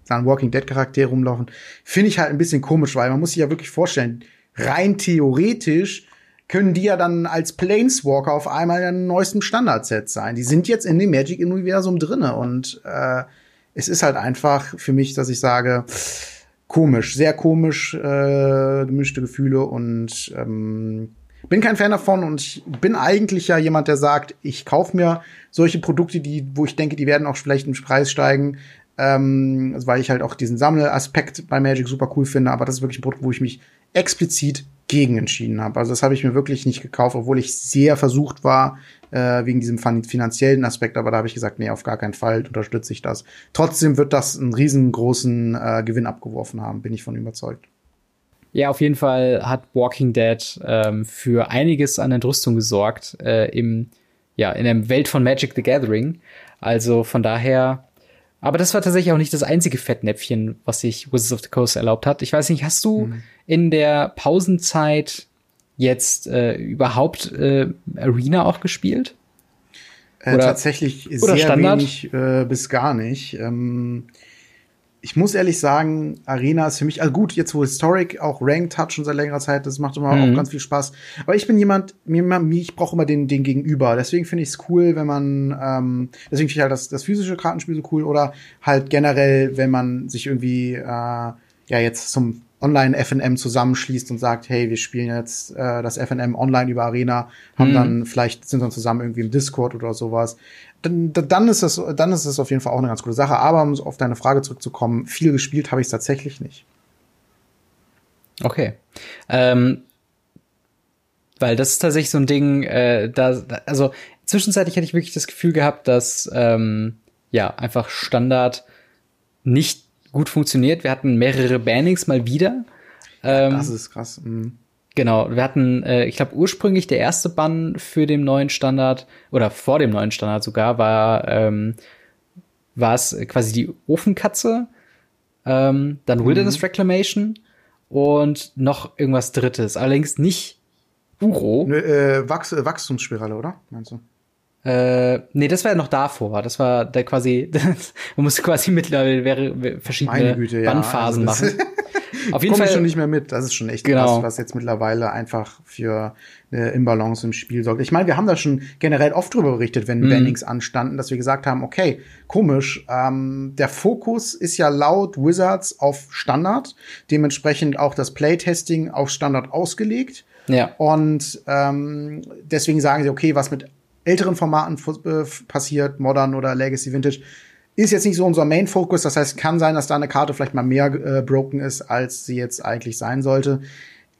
dann Walking Dead Charaktere rumlaufen, finde ich halt ein bisschen komisch, weil man muss sich ja wirklich vorstellen, rein theoretisch können die ja dann als Planeswalker auf einmal in neuesten Standardset sein. Die sind jetzt in dem Magic-Universum drinne und äh, es ist halt einfach für mich, dass ich sage, komisch, sehr komisch, äh, gemischte Gefühle und ähm, bin kein Fan davon und ich bin eigentlich ja jemand, der sagt, ich kaufe mir solche Produkte, die, wo ich denke, die werden auch vielleicht im Preis steigen, ähm, weil ich halt auch diesen Sammelaspekt bei Magic super cool finde, aber das ist wirklich ein Produkt, wo ich mich explizit gegen entschieden habe. Also das habe ich mir wirklich nicht gekauft, obwohl ich sehr versucht war, äh, wegen diesem finanziellen Aspekt, aber da habe ich gesagt, nee, auf gar keinen Fall unterstütze ich das. Trotzdem wird das einen riesengroßen äh, Gewinn abgeworfen haben, bin ich von überzeugt. Ja, auf jeden Fall hat Walking Dead ähm, für einiges an Entrüstung gesorgt äh, im, ja, in der Welt von Magic the Gathering. Also von daher, aber das war tatsächlich auch nicht das einzige Fettnäpfchen, was sich Wizards of the Coast erlaubt hat. Ich weiß nicht, hast du mhm. in der Pausenzeit jetzt äh, überhaupt äh, Arena auch gespielt? Äh, oder, tatsächlich oder sehr Standard? wenig äh, bis gar nicht. Ähm, ich muss ehrlich sagen, Arena ist für mich, also gut, jetzt wo Historic auch Ranked hat schon seit längerer Zeit, das macht immer mhm. auch ganz viel Spaß. Aber ich bin jemand, mir, ich brauche immer den, den Gegenüber. Deswegen finde ich es cool, wenn man, ähm, deswegen finde ich halt das, das physische Kartenspiel so cool oder halt generell, wenn man sich irgendwie, äh, ja, jetzt zum Online-FNM zusammenschließt und sagt, hey, wir spielen jetzt äh, das FNM online über Arena, haben mhm. dann vielleicht sind dann zusammen irgendwie im Discord oder sowas. Dann, dann ist das, dann ist das auf jeden Fall auch eine ganz coole Sache. Aber um auf deine Frage zurückzukommen, viel gespielt habe ich es tatsächlich nicht. Okay. Ähm, weil das ist tatsächlich so ein Ding, äh, da, also zwischenzeitlich hatte ich wirklich das Gefühl gehabt, dass ähm, ja einfach Standard nicht gut funktioniert. Wir hatten mehrere Bannings mal wieder. Ähm, das ist krass. Mhm. Genau, wir hatten, äh, ich glaube, ursprünglich der erste Bann für den neuen Standard oder vor dem neuen Standard sogar war ähm, war es quasi die Ofenkatze, ähm, dann Wilderness mhm. Reclamation und noch irgendwas Drittes. Allerdings nicht Uro. Ne, äh, Wachs Wachstumsspirale, oder? Meinst du? Äh, nee, das war ja noch davor. Das war der quasi, [LAUGHS] man musste quasi mittlerweile verschiedene Güte, ja. Bandphasen also machen. [LAUGHS] Auf jeden Fall schon nicht mehr mit. Das ist schon echt genau. krass, was jetzt mittlerweile einfach für eine Imbalance im Spiel sorgt. Ich meine, wir haben da schon generell oft drüber berichtet, wenn mhm. Bannings anstanden, dass wir gesagt haben, okay, komisch, ähm, der Fokus ist ja laut Wizards auf Standard, dementsprechend auch das Playtesting auf Standard ausgelegt. Ja. Und ähm, deswegen sagen sie, okay, was mit älteren Formaten äh, passiert, Modern oder Legacy Vintage, ist jetzt nicht so unser Main Focus. Das heißt, kann sein, dass da eine Karte vielleicht mal mehr äh, broken ist, als sie jetzt eigentlich sein sollte.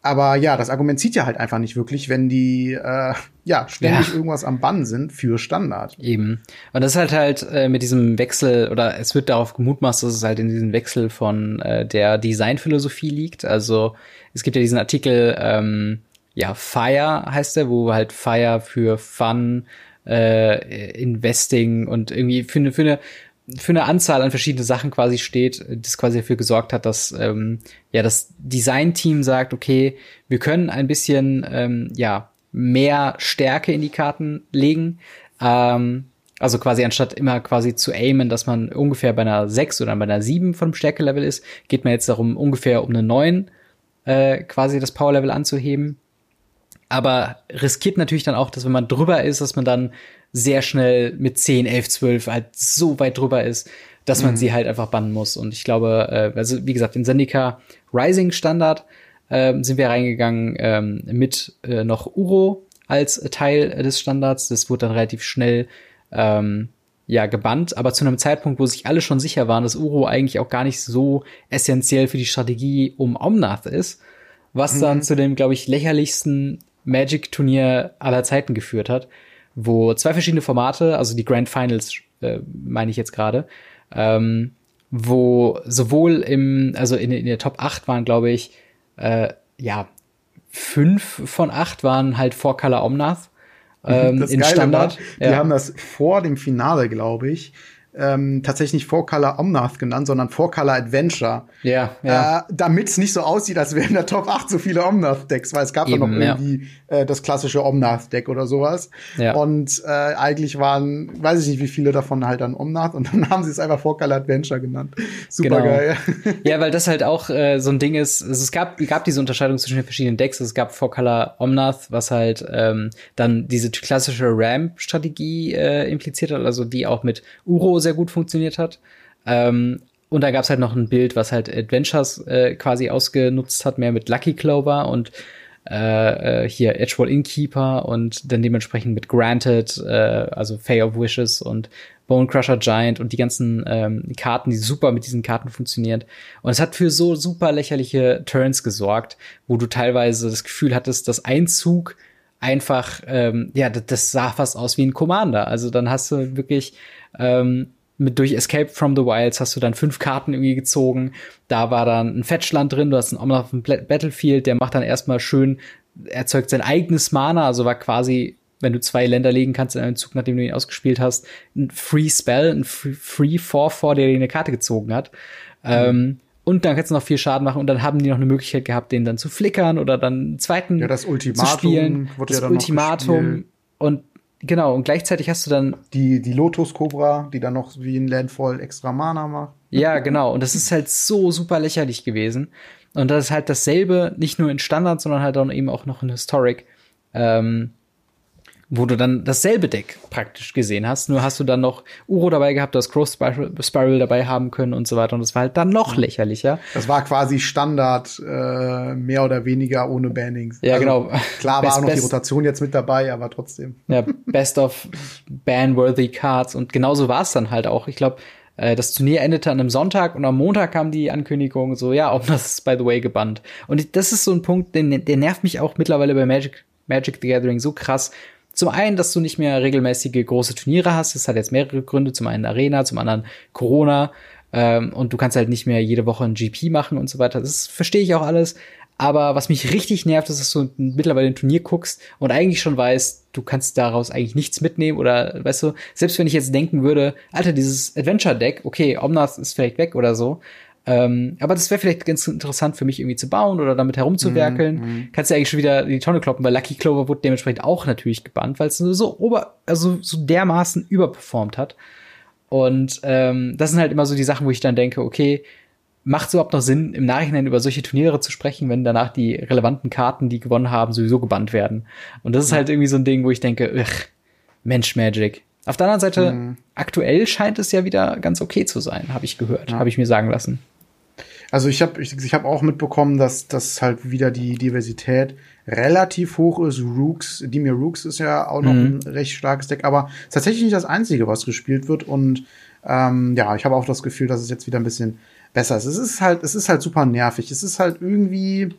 Aber ja, das Argument zieht ja halt einfach nicht wirklich, wenn die äh, ja ständig ja. irgendwas am Bann sind für Standard. Eben. Und das ist halt halt äh, mit diesem Wechsel oder es wird darauf gemutmaßt, dass es halt in diesem Wechsel von äh, der Designphilosophie liegt. Also es gibt ja diesen Artikel ähm, ja, Fire heißt der, wo halt Fire für Fun, äh, Investing und irgendwie für eine, für eine für eine Anzahl an verschiedene Sachen quasi steht, das quasi dafür gesorgt hat, dass ähm, ja das Design-Team sagt, okay, wir können ein bisschen ähm, ja mehr Stärke in die Karten legen. Ähm, also quasi anstatt immer quasi zu aimen, dass man ungefähr bei einer 6 oder bei einer 7 vom Stärkelevel ist, geht man jetzt darum, ungefähr um eine 9 äh, quasi das Power-Level anzuheben aber riskiert natürlich dann auch, dass wenn man drüber ist, dass man dann sehr schnell mit 10, 11, 12 halt so weit drüber ist, dass man mhm. sie halt einfach bannen muss. Und ich glaube, äh, also wie gesagt, in Sendika Rising Standard äh, sind wir reingegangen ähm, mit äh, noch Uro als Teil des Standards. Das wurde dann relativ schnell ähm, ja gebannt, aber zu einem Zeitpunkt, wo sich alle schon sicher waren, dass Uro eigentlich auch gar nicht so essentiell für die Strategie um Omnath ist, was mhm. dann zu dem, glaube ich, lächerlichsten Magic-Turnier aller Zeiten geführt hat, wo zwei verschiedene Formate, also die Grand Finals äh, meine ich jetzt gerade, ähm, wo sowohl im, also in, in der Top 8 waren, glaube ich, äh, ja, fünf von acht waren halt vor Color Omnath. [LAUGHS] Ähm, das in Geile Standard. War, die ja. haben das vor dem Finale, glaube ich, ähm, tatsächlich nicht Four Color Omnath genannt, sondern Four Color Adventure. Ja, ja. Äh, Damit es nicht so aussieht, als wären in der Top 8 so viele Omnath-Decks, weil es gab Eben, da noch irgendwie ja. äh, das klassische Omnath-Deck oder sowas. Ja. Und äh, eigentlich waren, weiß ich nicht, wie viele davon halt dann Omnath und dann [LAUGHS] haben sie es einfach Four Color Adventure genannt. Super genau. geil. ja, weil das halt auch äh, so ein Ding ist. Also es gab, gab diese Unterscheidung zwischen den verschiedenen Decks. Es gab Four Color Omnath, was halt ähm, dann diese klassische Ramp-Strategie äh, impliziert hat, also die auch mit Uro sehr gut funktioniert hat. Ähm, und da gab es halt noch ein Bild, was halt Adventures äh, quasi ausgenutzt hat, mehr mit Lucky Clover und äh, äh, hier Edgewall Innkeeper und dann dementsprechend mit Granted, äh, also Fay of Wishes und Bone Crusher Giant und die ganzen ähm, Karten, die super mit diesen Karten funktionieren. Und es hat für so super lächerliche Turns gesorgt, wo du teilweise das Gefühl hattest, dass ein Zug einfach, ähm, ja, das, das sah fast aus wie ein Commander. Also dann hast du wirklich ähm, mit durch Escape from the Wilds hast du dann fünf Karten irgendwie gezogen. Da war dann ein Fetchland drin, du hast einen Omnath Battlefield, der macht dann erstmal schön, erzeugt sein eigenes Mana, also war quasi, wenn du zwei Länder legen kannst in einem Zug, nachdem du ihn ausgespielt hast, ein Free Spell, ein Free 4-4, der dir eine Karte gezogen hat. Mhm. Ähm, und dann kannst du noch viel Schaden machen und dann haben die noch eine Möglichkeit gehabt, den dann zu flickern oder dann einen zweiten ja, das Ultimatum zu spielen. das ja Ultimatum. Und Genau, und gleichzeitig hast du dann. Die, die Lotus-Cobra, die dann noch wie ein Landfall extra Mana macht. Ja, genau. Und das ist halt so super lächerlich gewesen. Und das ist halt dasselbe, nicht nur in Standard, sondern halt auch eben auch noch in Historic. Ähm, wo du dann dasselbe Deck praktisch gesehen hast. Nur hast du dann noch Uro dabei gehabt, du hast Cross Spiral dabei haben können und so weiter. Und das war halt dann noch lächerlicher. Das war quasi Standard, äh, mehr oder weniger ohne Bannings. Ja, also, genau. Klar war auch noch die Rotation jetzt mit dabei, aber trotzdem. Ja, [LAUGHS] Best of Ban-worthy Cards. Und genauso war es dann halt auch. Ich glaube, äh, das Turnier endete an einem Sonntag und am Montag kam die Ankündigung so, ja, auch das ist by the way gebannt. Und das ist so ein Punkt, der, der nervt mich auch mittlerweile bei Magic, Magic the Gathering so krass, zum einen, dass du nicht mehr regelmäßige große Turniere hast. Das hat jetzt mehrere Gründe. Zum einen Arena, zum anderen Corona. Ähm, und du kannst halt nicht mehr jede Woche ein GP machen und so weiter. Das verstehe ich auch alles. Aber was mich richtig nervt, ist, dass du mittlerweile ein Turnier guckst und eigentlich schon weißt, du kannst daraus eigentlich nichts mitnehmen oder, weißt du, selbst wenn ich jetzt denken würde, Alter, dieses Adventure-Deck, okay, Omnath ist vielleicht weg oder so, ähm, aber das wäre vielleicht ganz interessant für mich irgendwie zu bauen oder damit herumzuwerkeln. Mhm, mhm. Kannst du eigentlich schon wieder die Tonne kloppen, weil Lucky Clover wurde dementsprechend auch natürlich gebannt, weil es so ober, also so dermaßen überperformt hat. Und ähm, das sind halt immer so die Sachen, wo ich dann denke, okay, macht es überhaupt noch Sinn, im Nachhinein über solche Turniere zu sprechen, wenn danach die relevanten Karten, die gewonnen haben, sowieso gebannt werden? Und das ist halt irgendwie so ein Ding, wo ich denke, ugh, Mensch, Magic. Auf der anderen Seite, mhm. aktuell scheint es ja wieder ganz okay zu sein, habe ich gehört, ja. habe ich mir sagen lassen. Also ich habe ich, ich hab auch mitbekommen, dass, dass halt wieder die Diversität relativ hoch ist. Rooks, Dimir Rooks ist ja auch noch mhm. ein recht starkes Deck, aber tatsächlich nicht das einzige, was gespielt wird. Und ähm, ja, ich habe auch das Gefühl, dass es jetzt wieder ein bisschen besser ist. Es ist halt, es ist halt super nervig. Es ist halt irgendwie.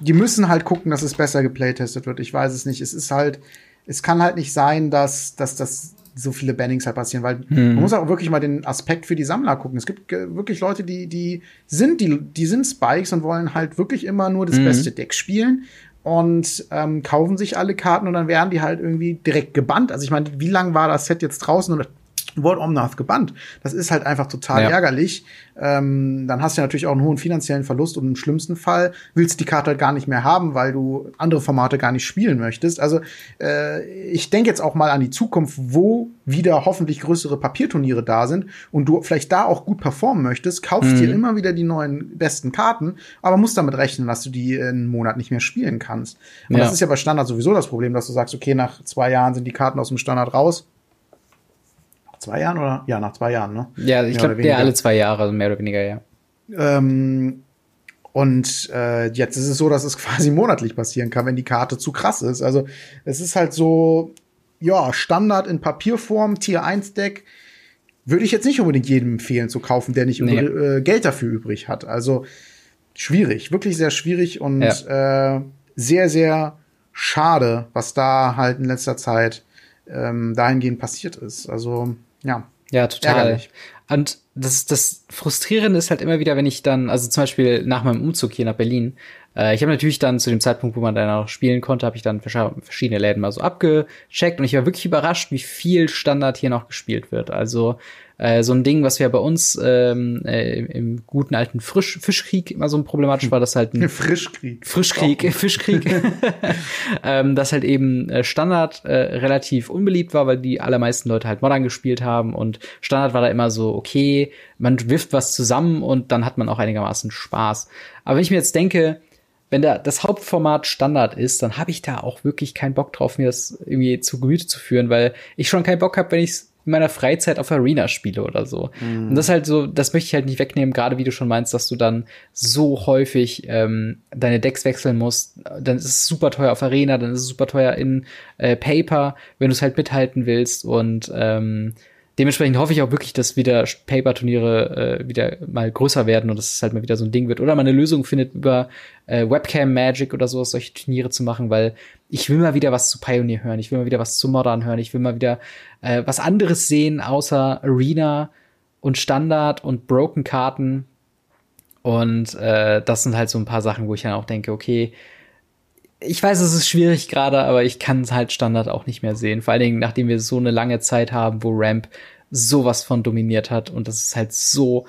Die müssen halt gucken, dass es besser geplaytestet wird. Ich weiß es nicht. Es ist halt, es kann halt nicht sein, dass, dass das so viele Bannings halt passieren, weil hm. man muss auch wirklich mal den Aspekt für die Sammler gucken. Es gibt wirklich Leute, die, die sind, die, die sind Spikes und wollen halt wirklich immer nur das hm. beste Deck spielen und ähm, kaufen sich alle Karten und dann werden die halt irgendwie direkt gebannt. Also ich meine, wie lang war das Set jetzt draußen und wurde Omnath gebannt. Das ist halt einfach total ja. ärgerlich. Ähm, dann hast du natürlich auch einen hohen finanziellen Verlust und im schlimmsten Fall willst du die Karte halt gar nicht mehr haben, weil du andere Formate gar nicht spielen möchtest. Also äh, ich denke jetzt auch mal an die Zukunft, wo wieder hoffentlich größere Papierturniere da sind und du vielleicht da auch gut performen möchtest, kaufst mhm. dir immer wieder die neuen besten Karten, aber musst damit rechnen, dass du die in einem Monat nicht mehr spielen kannst. Und ja. das ist ja bei Standard sowieso das Problem, dass du sagst, okay, nach zwei Jahren sind die Karten aus dem Standard raus zwei Jahren oder? Ja, nach zwei Jahren, ne? Ja, ich glaube, der alle zwei Jahre, also mehr oder weniger, ja. Ähm, und äh, jetzt ist es so, dass es [LAUGHS] quasi monatlich passieren kann, wenn die Karte zu krass ist. Also es ist halt so, ja, Standard in Papierform, Tier 1 Deck, würde ich jetzt nicht unbedingt jedem empfehlen zu kaufen, der nicht nee. äh, Geld dafür übrig hat. Also schwierig, wirklich sehr schwierig und ja. äh, sehr, sehr schade, was da halt in letzter Zeit ähm, dahingehend passiert ist. Also, ja. Ja, total. Ärgerlich. Und das, das Frustrierende ist halt immer wieder, wenn ich dann, also zum Beispiel nach meinem Umzug hier nach Berlin, äh, ich habe natürlich dann zu dem Zeitpunkt, wo man dann auch spielen konnte, habe ich dann verschiedene Läden mal so abgecheckt und ich war wirklich überrascht, wie viel Standard hier noch gespielt wird. Also äh, so ein Ding, was wir bei uns ähm, äh, im guten alten Frisch Fischkrieg immer so ein problematisch war, dass halt ein [LAUGHS] Frischkrieg. Frischkrieg, oh. Fischkrieg, [LAUGHS] ähm, dass halt eben äh, Standard äh, relativ unbeliebt war, weil die allermeisten Leute halt Modern gespielt haben und Standard war da immer so, okay, man wirft was zusammen und dann hat man auch einigermaßen Spaß. Aber wenn ich mir jetzt denke, wenn da das Hauptformat Standard ist, dann habe ich da auch wirklich keinen Bock drauf, mir das irgendwie zu Gemüte zu führen, weil ich schon keinen Bock habe, wenn ich es in meiner Freizeit auf Arena spiele oder so. Mhm. Und das ist halt so, das möchte ich halt nicht wegnehmen, gerade wie du schon meinst, dass du dann so häufig ähm, deine Decks wechseln musst. Dann ist es super teuer auf Arena, dann ist es super teuer in äh, Paper, wenn du es halt mithalten willst. Und ähm, dementsprechend hoffe ich auch wirklich, dass wieder Paper-Turniere äh, wieder mal größer werden und dass es halt mal wieder so ein Ding wird. Oder man eine Lösung findet, über äh, Webcam Magic oder sowas solche Turniere zu machen, weil ich will mal wieder was zu Pioneer hören, ich will mal wieder was zu Modern hören, ich will mal wieder äh, was anderes sehen, außer Arena und Standard und Broken Karten. Und äh, das sind halt so ein paar Sachen, wo ich dann auch denke, okay, ich weiß, es ist schwierig gerade, aber ich kann es halt Standard auch nicht mehr sehen. Vor allen Dingen, nachdem wir so eine lange Zeit haben, wo Ramp sowas von dominiert hat und das ist halt so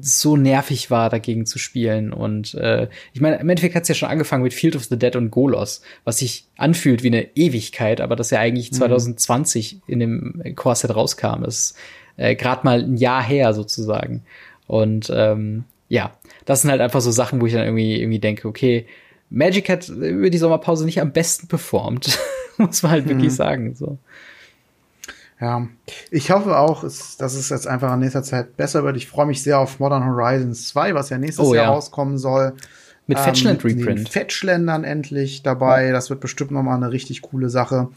so nervig war, dagegen zu spielen. Und äh, ich meine, im Endeffekt hat es ja schon angefangen mit Field of the Dead und Golos, was sich anfühlt wie eine Ewigkeit, aber das ja eigentlich mhm. 2020 in dem Core-Set rauskam. Das ist äh, gerade mal ein Jahr her sozusagen. Und ähm, ja, das sind halt einfach so Sachen, wo ich dann irgendwie, irgendwie denke, okay, Magic hat über die Sommerpause nicht am besten performt. [LAUGHS] Muss man halt mhm. wirklich sagen. So. Ja, ich hoffe auch, dass es jetzt einfach in nächster Zeit besser wird. Ich freue mich sehr auf Modern Horizons 2, was ja nächstes oh, Jahr ja. rauskommen soll. Mit Fetchland ähm, Reprint. Fetchländern endlich dabei. Das wird bestimmt noch mal eine richtig coole Sache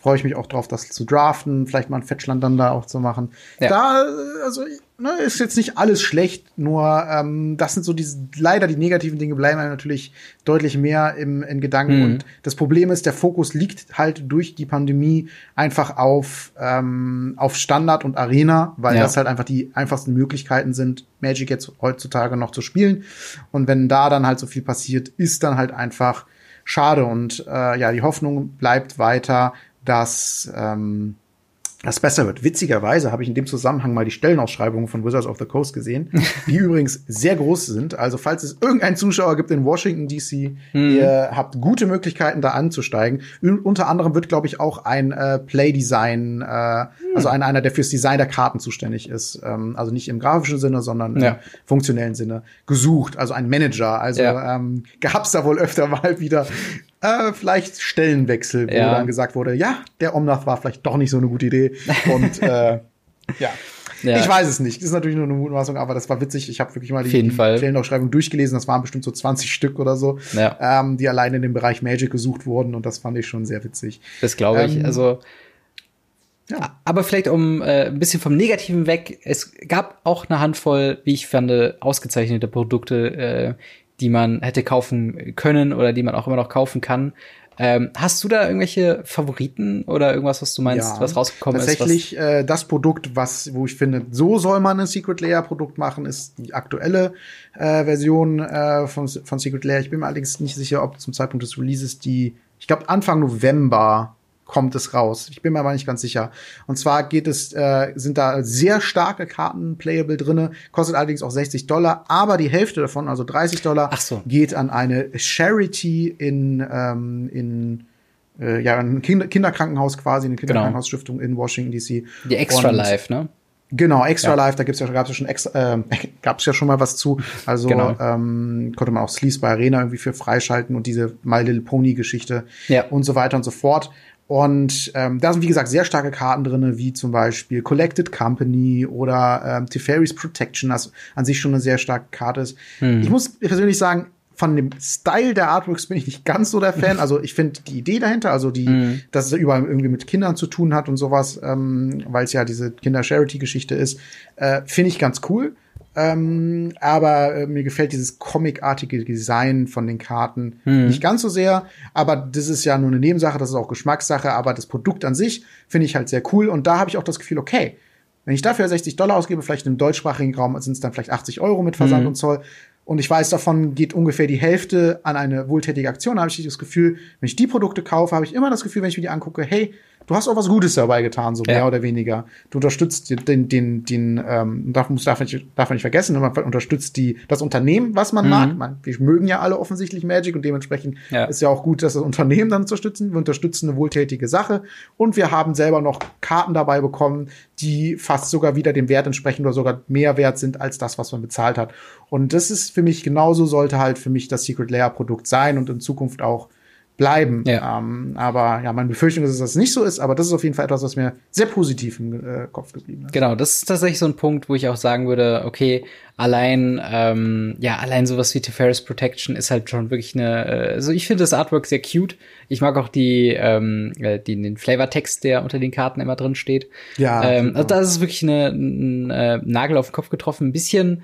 freue ich mich auch drauf, das zu draften, vielleicht mal ein Fetchland dann da auch zu machen. Ja. Da, also, ne, ist jetzt nicht alles schlecht, nur ähm, das sind so diese, leider die negativen Dinge bleiben natürlich deutlich mehr im, in Gedanken. Mhm. Und das Problem ist, der Fokus liegt halt durch die Pandemie einfach auf, ähm, auf Standard und Arena, weil ja. das halt einfach die einfachsten Möglichkeiten sind, Magic jetzt heutzutage noch zu spielen. Und wenn da dann halt so viel passiert, ist dann halt einfach schade. Und äh, ja, die Hoffnung bleibt weiter, dass ähm, das besser wird. Witzigerweise habe ich in dem Zusammenhang mal die Stellenausschreibungen von Wizards of the Coast gesehen, [LAUGHS] die übrigens sehr groß sind. Also falls es irgendeinen Zuschauer gibt in Washington DC, mhm. ihr habt gute Möglichkeiten da anzusteigen. Und unter anderem wird, glaube ich, auch ein äh, Play-Design, äh, mhm. also einer, einer, der fürs Design der Karten zuständig ist, ähm, also nicht im grafischen Sinne, sondern ja. im funktionellen Sinne gesucht. Also ein Manager. Also ja. ähm, gab's da wohl öfter mal wieder äh, vielleicht Stellenwechsel, wo ja. dann gesagt wurde, ja, der Omnath war vielleicht doch nicht so eine gute Idee. Und äh, [LAUGHS] ja. Ja. Ich weiß es nicht. Das ist natürlich nur eine Mutmaßung, aber das war witzig. Ich habe wirklich mal die, die Stellenausschreibung durchgelesen. Das waren bestimmt so 20 Stück oder so, ja. ähm, die allein in dem Bereich Magic gesucht wurden. Und das fand ich schon sehr witzig. Das glaube ich. Ähm, also ja. Aber vielleicht um äh, ein bisschen vom Negativen weg. Es gab auch eine Handvoll, wie ich fand, ausgezeichnete Produkte, äh, die man hätte kaufen können oder die man auch immer noch kaufen kann. Ähm, hast du da irgendwelche Favoriten oder irgendwas, was du meinst, ja, was rausgekommen tatsächlich, ist? Tatsächlich, äh, das Produkt, was, wo ich finde, so soll man ein Secret Layer Produkt machen, ist die aktuelle äh, Version äh, von, von Secret Layer. Ich bin mir allerdings nicht sicher, ob zum Zeitpunkt des Releases die, ich glaube Anfang November kommt es raus. Ich bin mir aber nicht ganz sicher. Und zwar geht es, äh, sind da sehr starke Karten playable drinne, kostet allerdings auch 60 Dollar, aber die Hälfte davon, also 30 Dollar, so. geht an eine Charity in, ähm, in äh, ja, ein Kinder Kinderkrankenhaus quasi, eine genau. Kinderkrankenhausstiftung genau. in Washington DC. Die Extra Und, Life, ne? Genau, Extra ja. Life, da gibt's ja, gab's ja schon extra, äh, [LAUGHS] gab's ja schon mal was zu. Also genau. ähm, konnte man auch Sleeves bei Arena irgendwie für freischalten und diese My Little Pony Geschichte ja. und so weiter und so fort. Und ähm, da sind, wie gesagt, sehr starke Karten drinne, wie zum Beispiel Collected Company oder ähm, Teferi's Protection, das an sich schon eine sehr starke Karte ist. Hm. Ich muss persönlich sagen, von dem Style der Artworks bin ich nicht ganz so der Fan. Also ich finde die Idee dahinter, also die, mhm. dass es überall irgendwie mit Kindern zu tun hat und sowas, ähm, weil es ja diese Kinder-Charity-Geschichte ist, äh, finde ich ganz cool. Ähm, aber äh, mir gefällt dieses comicartige Design von den Karten mhm. nicht ganz so sehr. Aber das ist ja nur eine Nebensache, das ist auch Geschmackssache. Aber das Produkt an sich finde ich halt sehr cool. Und da habe ich auch das Gefühl, okay, wenn ich dafür 60 Dollar ausgebe, vielleicht im deutschsprachigen Raum sind es dann vielleicht 80 Euro mit Versand mhm. und Zoll. Und ich weiß, davon geht ungefähr die Hälfte an eine wohltätige Aktion. Da habe ich das Gefühl, wenn ich die Produkte kaufe, habe ich immer das Gefühl, wenn ich mir die angucke, hey, du hast auch was Gutes dabei getan, so ja. mehr oder weniger. Du unterstützt den, den, den, ähm, darf, muss, darf, nicht, darf man nicht vergessen, man unterstützt die, das Unternehmen, was man mhm. mag. Man, wir mögen ja alle offensichtlich Magic und dementsprechend ja. ist ja auch gut, dass das Unternehmen dann unterstützen. Wir unterstützen eine wohltätige Sache und wir haben selber noch Karten dabei bekommen, die fast sogar wieder dem Wert entsprechen oder sogar mehr wert sind als das, was man bezahlt hat. Und das ist für mich genauso sollte halt für mich das Secret Layer Produkt sein und in Zukunft auch bleiben. Ja. Ähm, aber ja, meine Befürchtung ist, dass das nicht so ist, aber das ist auf jeden Fall etwas, was mir sehr positiv im äh, Kopf geblieben ist. Genau, das ist tatsächlich so ein Punkt, wo ich auch sagen würde, okay, allein, ähm, ja, allein sowas wie Teferis Protection ist halt schon wirklich eine, äh, also ich finde das Artwork sehr cute. Ich mag auch die, ähm, äh, die, den Flavortext, der unter den Karten immer drin steht. Ja. Ähm, also das ist wirklich eine, ein, äh, Nagel auf den Kopf getroffen. Ein bisschen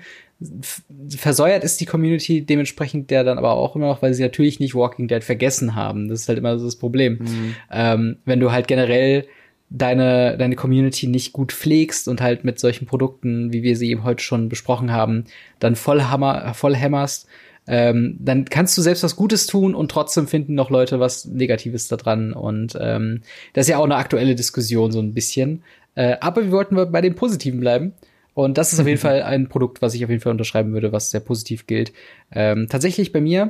versäuert ist die Community dementsprechend der dann aber auch immer noch, weil sie natürlich nicht Walking Dead vergessen haben. Das ist halt immer so das Problem. Mhm. Ähm, wenn du halt generell deine, deine Community nicht gut pflegst und halt mit solchen Produkten, wie wir sie eben heute schon besprochen haben, dann voll, hammer, voll hämmerst, ähm, dann kannst du selbst was Gutes tun und trotzdem finden noch Leute was Negatives da dran. Und ähm, das ist ja auch eine aktuelle Diskussion so ein bisschen. Äh, aber wir wollten bei den Positiven bleiben. Und das ist auf jeden [LAUGHS] Fall ein Produkt, was ich auf jeden Fall unterschreiben würde, was sehr positiv gilt. Ähm, tatsächlich bei mir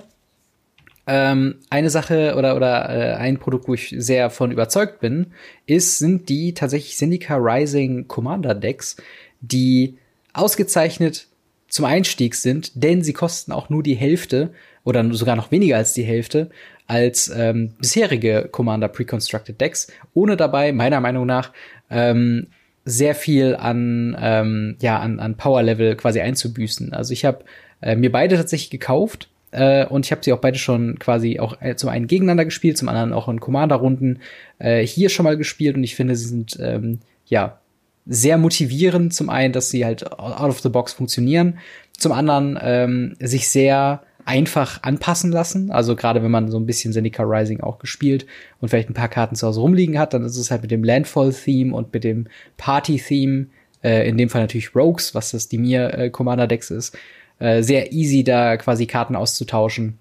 ähm, eine Sache oder oder äh, ein Produkt, wo ich sehr von überzeugt bin, ist sind die tatsächlich Syndica Rising Commander Decks, die ausgezeichnet zum Einstieg sind, denn sie kosten auch nur die Hälfte oder sogar noch weniger als die Hälfte als ähm, bisherige Commander Pre-Constructed Decks, ohne dabei meiner Meinung nach ähm, sehr viel an, ähm, ja, an, an Power-Level quasi einzubüßen. Also ich habe äh, mir beide tatsächlich gekauft äh, und ich habe sie auch beide schon quasi auch äh, zum einen gegeneinander gespielt, zum anderen auch in Commander-Runden äh, hier schon mal gespielt und ich finde, sie sind ähm, ja sehr motivierend. Zum einen, dass sie halt out of the box funktionieren, zum anderen ähm, sich sehr einfach anpassen lassen. Also gerade wenn man so ein bisschen Seneca Rising auch gespielt und vielleicht ein paar Karten zu Hause rumliegen hat, dann ist es halt mit dem Landfall-Theme und mit dem Party-Theme, äh, in dem Fall natürlich Rogues, was das die mir äh, Commander-Decks ist, äh, sehr easy da quasi Karten auszutauschen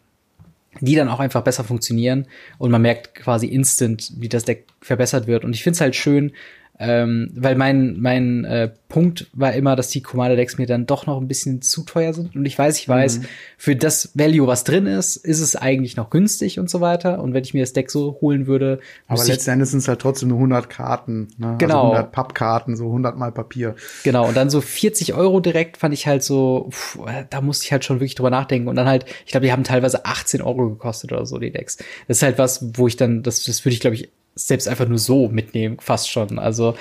die dann auch einfach besser funktionieren und man merkt quasi instant, wie das Deck verbessert wird. Und ich finde es halt schön, ähm, weil mein, mein äh, Punkt war immer, dass die Commander-Decks mir dann doch noch ein bisschen zu teuer sind. Und ich weiß, ich weiß, mhm. für das Value, was drin ist, ist es eigentlich noch günstig und so weiter. Und wenn ich mir das Deck so holen würde. Aber letzten Endes sind es halt trotzdem nur 100 Karten. Ne? Also genau. Also 100 Pappkarten, so 100 mal Papier. Genau. Und dann so 40 Euro direkt fand ich halt so, pff, da musste ich halt schon wirklich drüber nachdenken. Und dann halt, ich glaube, die haben teilweise 18 Euro gekostet oder so, die Decks. Das ist halt was, wo ich dann, das, das würde ich, glaube ich, selbst einfach nur so mitnehmen, fast schon. Also,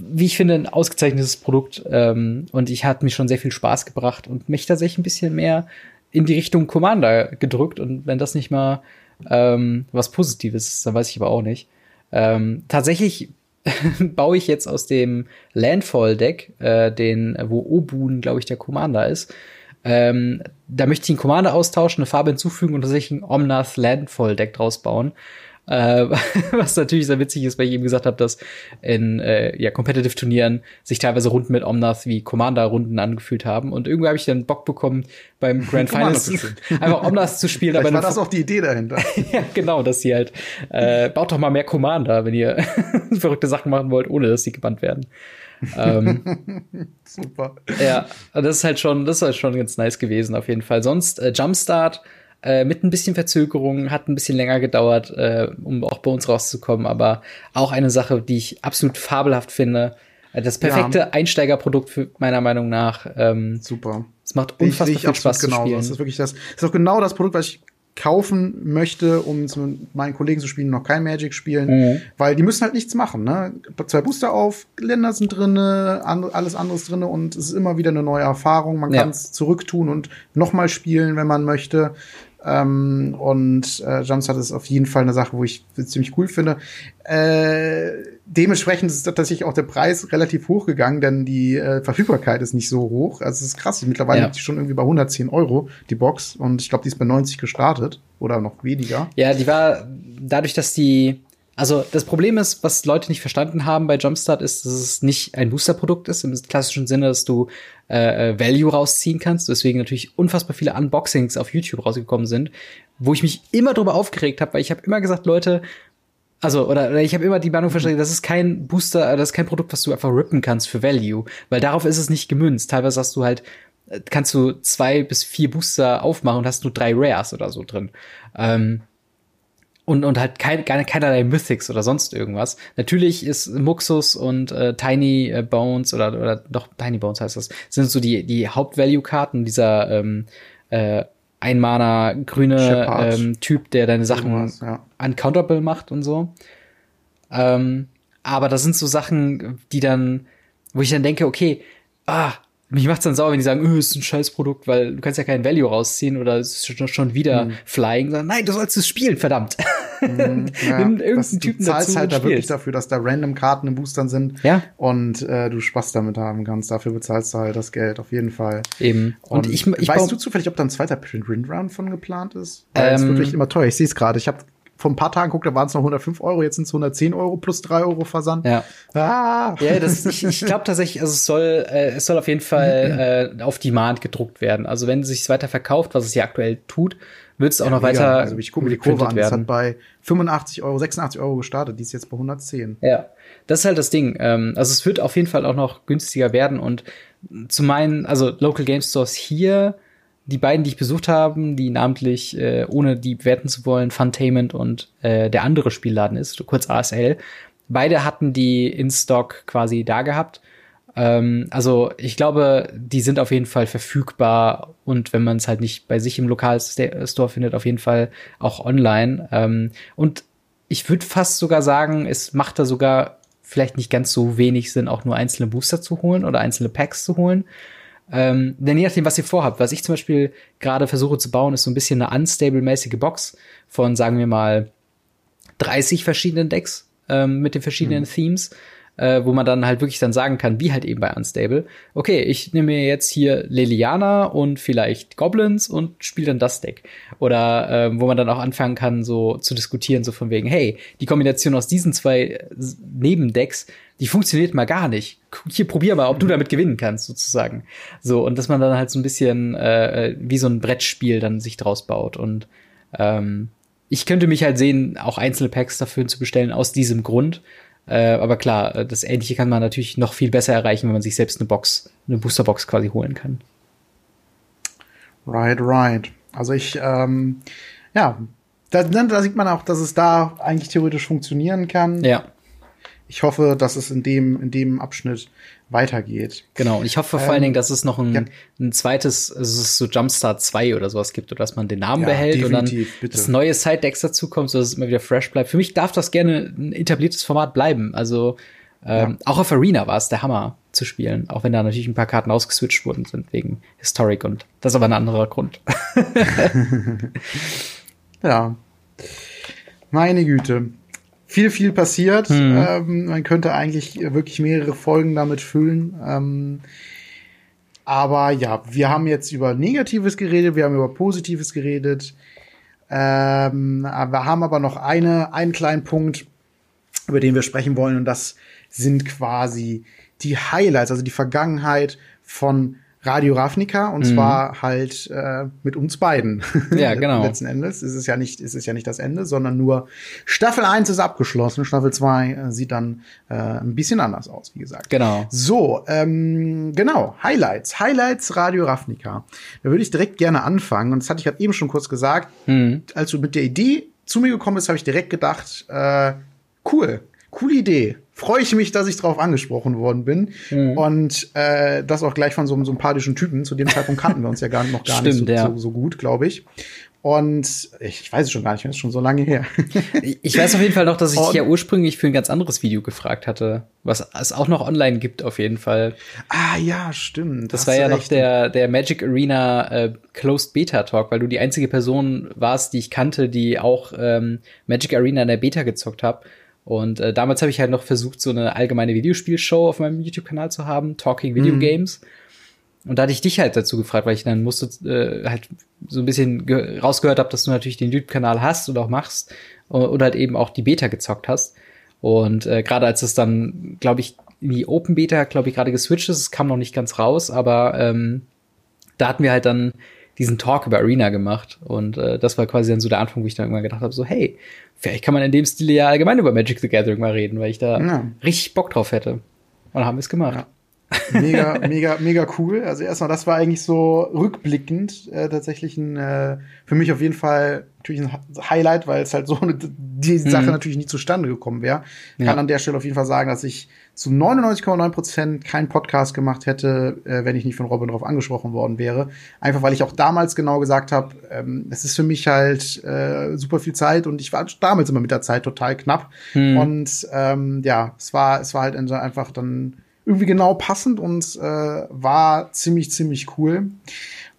wie ich finde, ein ausgezeichnetes Produkt. Ähm, und ich hat mich schon sehr viel Spaß gebracht und mich tatsächlich ein bisschen mehr in die Richtung Commander gedrückt. Und wenn das nicht mal ähm, was Positives ist, dann weiß ich aber auch nicht. Ähm, tatsächlich [LAUGHS] baue ich jetzt aus dem Landfall-Deck, äh, den, wo Obun, glaube ich, der Commander ist. Ähm, da möchte ich einen Commander austauschen, eine Farbe hinzufügen und tatsächlich ein Omnath Landfall-Deck draus bauen. Äh, [LAUGHS] was natürlich sehr witzig ist, weil ich eben gesagt habe, dass in äh, ja, Competitive-Turnieren sich teilweise Runden mit Omnath wie Commander-Runden angefühlt haben. Und irgendwie habe ich dann Bock bekommen, beim Grand Finals einfach Omnath zu spielen. aber war das auch die Idee dahinter. [LAUGHS] ja, genau, dass sie halt, äh, baut doch mal mehr Commander, wenn ihr [LAUGHS] verrückte Sachen machen wollt, ohne dass sie gebannt werden. ähm, Super. Ja, das ist halt schon, das ist halt schon ganz nice gewesen, auf jeden Fall. Sonst, äh, Jumpstart äh, mit ein bisschen Verzögerung, hat ein bisschen länger gedauert, äh, um auch bei uns rauszukommen, aber auch eine Sache, die ich absolut fabelhaft finde. Äh, das perfekte ja. Einsteigerprodukt für meiner Meinung nach. Ähm, Super. Es macht unfassbar ich, ich viel Spaß genau. zu spielen. Das ist wirklich das. Das ist auch genau das Produkt, was ich kaufen möchte, um mit meinen Kollegen zu spielen, noch kein Magic spielen, mhm. weil die müssen halt nichts machen. Ne? Zwei Booster auf, Länder sind drinne, and alles anderes drinne und es ist immer wieder eine neue Erfahrung. Man ja. kann es zurücktun und nochmal spielen, wenn man möchte. Ähm, und äh, Jumpstart ist auf jeden Fall eine Sache, wo ich ziemlich cool finde. Äh, dementsprechend ist tatsächlich auch der Preis relativ hoch gegangen, denn die äh, Verfügbarkeit ist nicht so hoch. Also es ist krass. Mittlerweile ja. liegt die schon irgendwie bei 110 Euro, die Box. Und ich glaube, die ist bei 90 gestartet oder noch weniger. Ja, die war dadurch, dass die also das Problem ist, was Leute nicht verstanden haben bei Jumpstart, ist, dass es nicht ein Booster-Produkt ist, im klassischen Sinne, dass du äh, äh, Value rausziehen kannst. Deswegen natürlich unfassbar viele Unboxings auf YouTube rausgekommen sind, wo ich mich immer drüber aufgeregt habe, weil ich habe immer gesagt, Leute, also, oder, oder ich habe immer die Meinung verstanden, das ist kein Booster, das ist kein Produkt, was du einfach rippen kannst für Value, weil darauf ist es nicht gemünzt. Teilweise hast du halt, äh, kannst du zwei bis vier Booster aufmachen und hast nur drei Rares oder so drin. Ähm, und, und halt kein, keine, keinerlei Mythics oder sonst irgendwas. Natürlich ist Muxus und äh, Tiny äh, Bones oder, oder doch Tiny Bones heißt das, sind so die, die Hauptvalue-Karten dieser ähm, äh, Einmaner grüne ähm, Typ, der deine Sachen ja. uncounterable macht und so. Ähm, aber das sind so Sachen, die dann, wo ich dann denke, okay, ah, mich macht's dann sauer, wenn die sagen, öh, ist ein Scheißprodukt, weil du kannst ja kein Value rausziehen oder es ist schon wieder mhm. Flying, sondern nein, du sollst es spielen, verdammt. Mhm, [LAUGHS] ja. Nimm irgendeinen Typen du zahlst dazu halt da wirklich dafür, dass da random Karten in Boostern sind ja. und äh, du Spaß damit haben kannst. Dafür bezahlst du halt das Geld, auf jeden Fall. Eben. Und, und ich, ich weißt du zufällig, ob da ein zweiter Print Run von geplant ist? Weil ähm, es wird wirklich immer teuer. Ich sehe es gerade. Ich habe vor ein paar Tagen guckt, da waren es noch 105 Euro, jetzt sind es 110 Euro plus 3 Euro Versand. Ja. Ah. Ja, das, ich, ich glaube tatsächlich, also es soll, äh, es soll auf jeden Fall äh, auf Demand gedruckt werden. Also wenn es sich weiter verkauft, was es ja aktuell tut, wird es auch ja, noch mega. weiter. Also ich gucke mir die Kurve an, das hat bei 85 Euro, 86 Euro gestartet, die ist jetzt bei 110. Ja, das ist halt das Ding. Ähm, also es wird auf jeden Fall auch noch günstiger werden und zu meinen, also Local Game Stores hier die beiden, die ich besucht habe, die namentlich, äh, ohne die bewerten zu wollen, Funtainment und äh, der andere Spielladen ist, kurz ASL, beide hatten die in Stock quasi da gehabt. Ähm, also ich glaube, die sind auf jeden Fall verfügbar und wenn man es halt nicht bei sich im Lokalstore findet, auf jeden Fall auch online. Ähm, und ich würde fast sogar sagen, es macht da sogar vielleicht nicht ganz so wenig Sinn, auch nur einzelne Booster zu holen oder einzelne Packs zu holen, ähm, denn je nachdem, was ihr vorhabt, was ich zum Beispiel gerade versuche zu bauen, ist so ein bisschen eine unstable-mäßige Box von, sagen wir mal, 30 verschiedenen Decks ähm, mit den verschiedenen mhm. Themes äh, wo man dann halt wirklich dann sagen kann, wie halt eben bei Unstable, okay, ich nehme mir jetzt hier Liliana und vielleicht Goblins und spiele dann das Deck. Oder äh, wo man dann auch anfangen kann, so zu diskutieren, so von wegen, hey, die Kombination aus diesen zwei äh, Nebendecks, die funktioniert mal gar nicht. Hier probier mal, ob du damit gewinnen kannst, sozusagen. So, und dass man dann halt so ein bisschen äh, äh wie so ein Brettspiel dann sich draus baut. Und ähm, ich könnte mich halt sehen, auch einzelne Packs dafür zu bestellen, aus diesem Grund. Äh, aber klar, äh, das Ähnliche kann man natürlich noch viel besser erreichen, wenn man sich selbst eine Box, eine Boosterbox quasi holen kann. Right, right. Also ich, ähm, ja, da, da sieht man auch, dass es da eigentlich theoretisch funktionieren kann. Ja. Ich hoffe, dass es in dem, in dem Abschnitt weitergeht. Genau, und ich hoffe ähm, vor allen Dingen, dass es noch ein, ja. ein zweites, also es ist so Jumpstart 2 oder sowas gibt, oder dass man den Namen ja, behält und dann bitte. das neue Side-Decks dazukommt, sodass es immer wieder fresh bleibt. Für mich darf das gerne ein etabliertes Format bleiben. Also ähm, ja. auch auf Arena war es der Hammer zu spielen, auch wenn da natürlich ein paar Karten ausgeswitcht wurden sind wegen Historic und das ist aber ein anderer Grund. [LAUGHS] ja. Meine Güte viel, viel passiert. Mhm. Ähm, man könnte eigentlich wirklich mehrere Folgen damit füllen. Ähm, aber ja, wir haben jetzt über Negatives geredet, wir haben über Positives geredet. Ähm, wir haben aber noch eine, einen kleinen Punkt, über den wir sprechen wollen, und das sind quasi die Highlights, also die Vergangenheit von Radio Ravnica und mhm. zwar halt äh, mit uns beiden. [LAUGHS] Ja, genau. Letzten Endes ist es ja nicht, ist es ja nicht das Ende, sondern nur Staffel 1 ist abgeschlossen. Staffel 2 äh, sieht dann äh, ein bisschen anders aus, wie gesagt. Genau. So, ähm, genau, Highlights. Highlights Radio Ravnica. Da würde ich direkt gerne anfangen. Und das hatte ich gerade eben schon kurz gesagt. Mhm. Als du mit der Idee zu mir gekommen bist, habe ich direkt gedacht, äh, cool, coole Idee freue ich mich, dass ich darauf angesprochen worden bin. Mhm. Und äh, das auch gleich von so einem sympathischen Typen. Zu dem Zeitpunkt kannten wir uns ja gar, noch gar Stimmt, nicht so, ja. so, so, gut, glaube ich. Und ich weiß es schon gar nicht mehr, ist schon so lange her. [LAUGHS] ich weiß auf jeden Fall noch, dass ich dich ja ursprünglich für ein ganz anderes Video gefragt hatte, was es auch noch online gibt auf jeden Fall. Ah ja, stimmt. Das war ja noch der, der Magic Arena äh, Closed Beta Talk, weil du die einzige Person warst, die ich kannte, die auch ähm, Magic Arena in der Beta gezockt hat. Und äh, damals habe ich halt noch versucht, so eine allgemeine Videospielshow auf meinem YouTube-Kanal zu haben, Talking Video mhm. Games. Und da hatte ich dich halt dazu gefragt, weil ich dann musste äh, halt so ein bisschen rausgehört habe, dass du natürlich den YouTube-Kanal hast und auch machst und halt eben auch die Beta gezockt hast. Und äh, gerade als es dann, glaube ich, in die Open Beta, glaube ich, gerade geswitcht ist, es kam noch nicht ganz raus, aber ähm, da hatten wir halt dann diesen Talk über Arena gemacht. Und äh, das war quasi dann so der Anfang, wo ich dann irgendwann gedacht habe, so, hey, vielleicht kann man in dem Stil ja allgemein über Magic the Gathering mal reden, weil ich da ja. richtig Bock drauf hätte. Und dann haben wir es gemacht. Ja. Mega, mega, mega cool. Also erstmal, das war eigentlich so rückblickend äh, tatsächlich ein, äh, für mich auf jeden Fall natürlich ein Highlight, weil es halt so eine, [LAUGHS] die Sache mhm. natürlich nie zustande gekommen wäre. Ja. Kann an der Stelle auf jeden Fall sagen, dass ich zu 99,9 Prozent keinen Podcast gemacht hätte, äh, wenn ich nicht von Robin darauf angesprochen worden wäre. Einfach weil ich auch damals genau gesagt habe, ähm, es ist für mich halt äh, super viel Zeit und ich war damals immer mit der Zeit total knapp. Mhm. Und ähm, ja, es war, es war halt einfach dann irgendwie genau passend und äh, war ziemlich, ziemlich cool.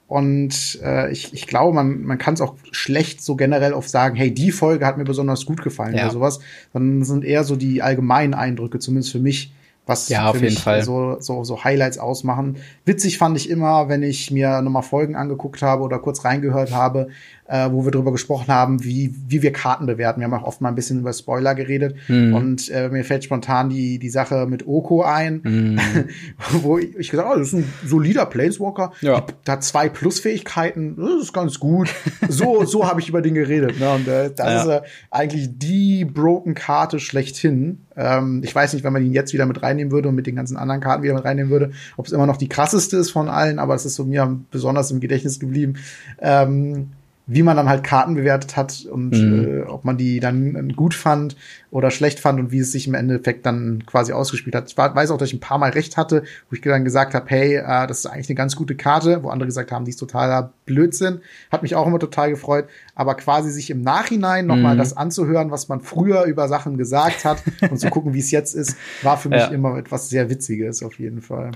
Und äh, ich, ich glaube, man, man kann es auch schlecht so generell oft sagen, hey, die Folge hat mir besonders gut gefallen ja. oder sowas. Dann sind eher so die allgemeinen Eindrücke, zumindest für mich, was ja, für mich So, so, so Highlights ausmachen. Witzig fand ich immer, wenn ich mir nochmal Folgen angeguckt habe oder kurz reingehört habe, äh, wo wir drüber gesprochen haben, wie, wie wir Karten bewerten. Wir haben auch oft mal ein bisschen über Spoiler geredet. Mhm. Und äh, mir fällt spontan die, die Sache mit Oko ein, mhm. [LAUGHS] wo ich, ich gesagt habe, oh, das ist ein solider Planeswalker. Ja. Der hat zwei Plusfähigkeiten, das ist ganz gut. So, so habe ich über den geredet. Ne? Und äh, das ja. ist äh, eigentlich die Broken Karte schlechthin. Ähm, ich weiß nicht, wenn man ihn jetzt wieder mit reinnehmen würde und mit den ganzen anderen Karten wieder mit reinnehmen würde, ob es immer noch die krasseste ist von allen, aber es ist so mir besonders im Gedächtnis geblieben. Ähm, wie man dann halt Karten bewertet hat und mhm. äh, ob man die dann gut fand oder schlecht fand und wie es sich im Endeffekt dann quasi ausgespielt hat. Ich weiß auch, dass ich ein paar Mal recht hatte, wo ich dann gesagt habe, hey, äh, das ist eigentlich eine ganz gute Karte, wo andere gesagt haben, die ist totaler Blödsinn. Hat mich auch immer total gefreut, aber quasi sich im Nachhinein nochmal mhm. das anzuhören, was man früher über Sachen gesagt hat [LAUGHS] und zu gucken, wie es jetzt ist, war für mich ja. immer etwas sehr Witziges auf jeden Fall.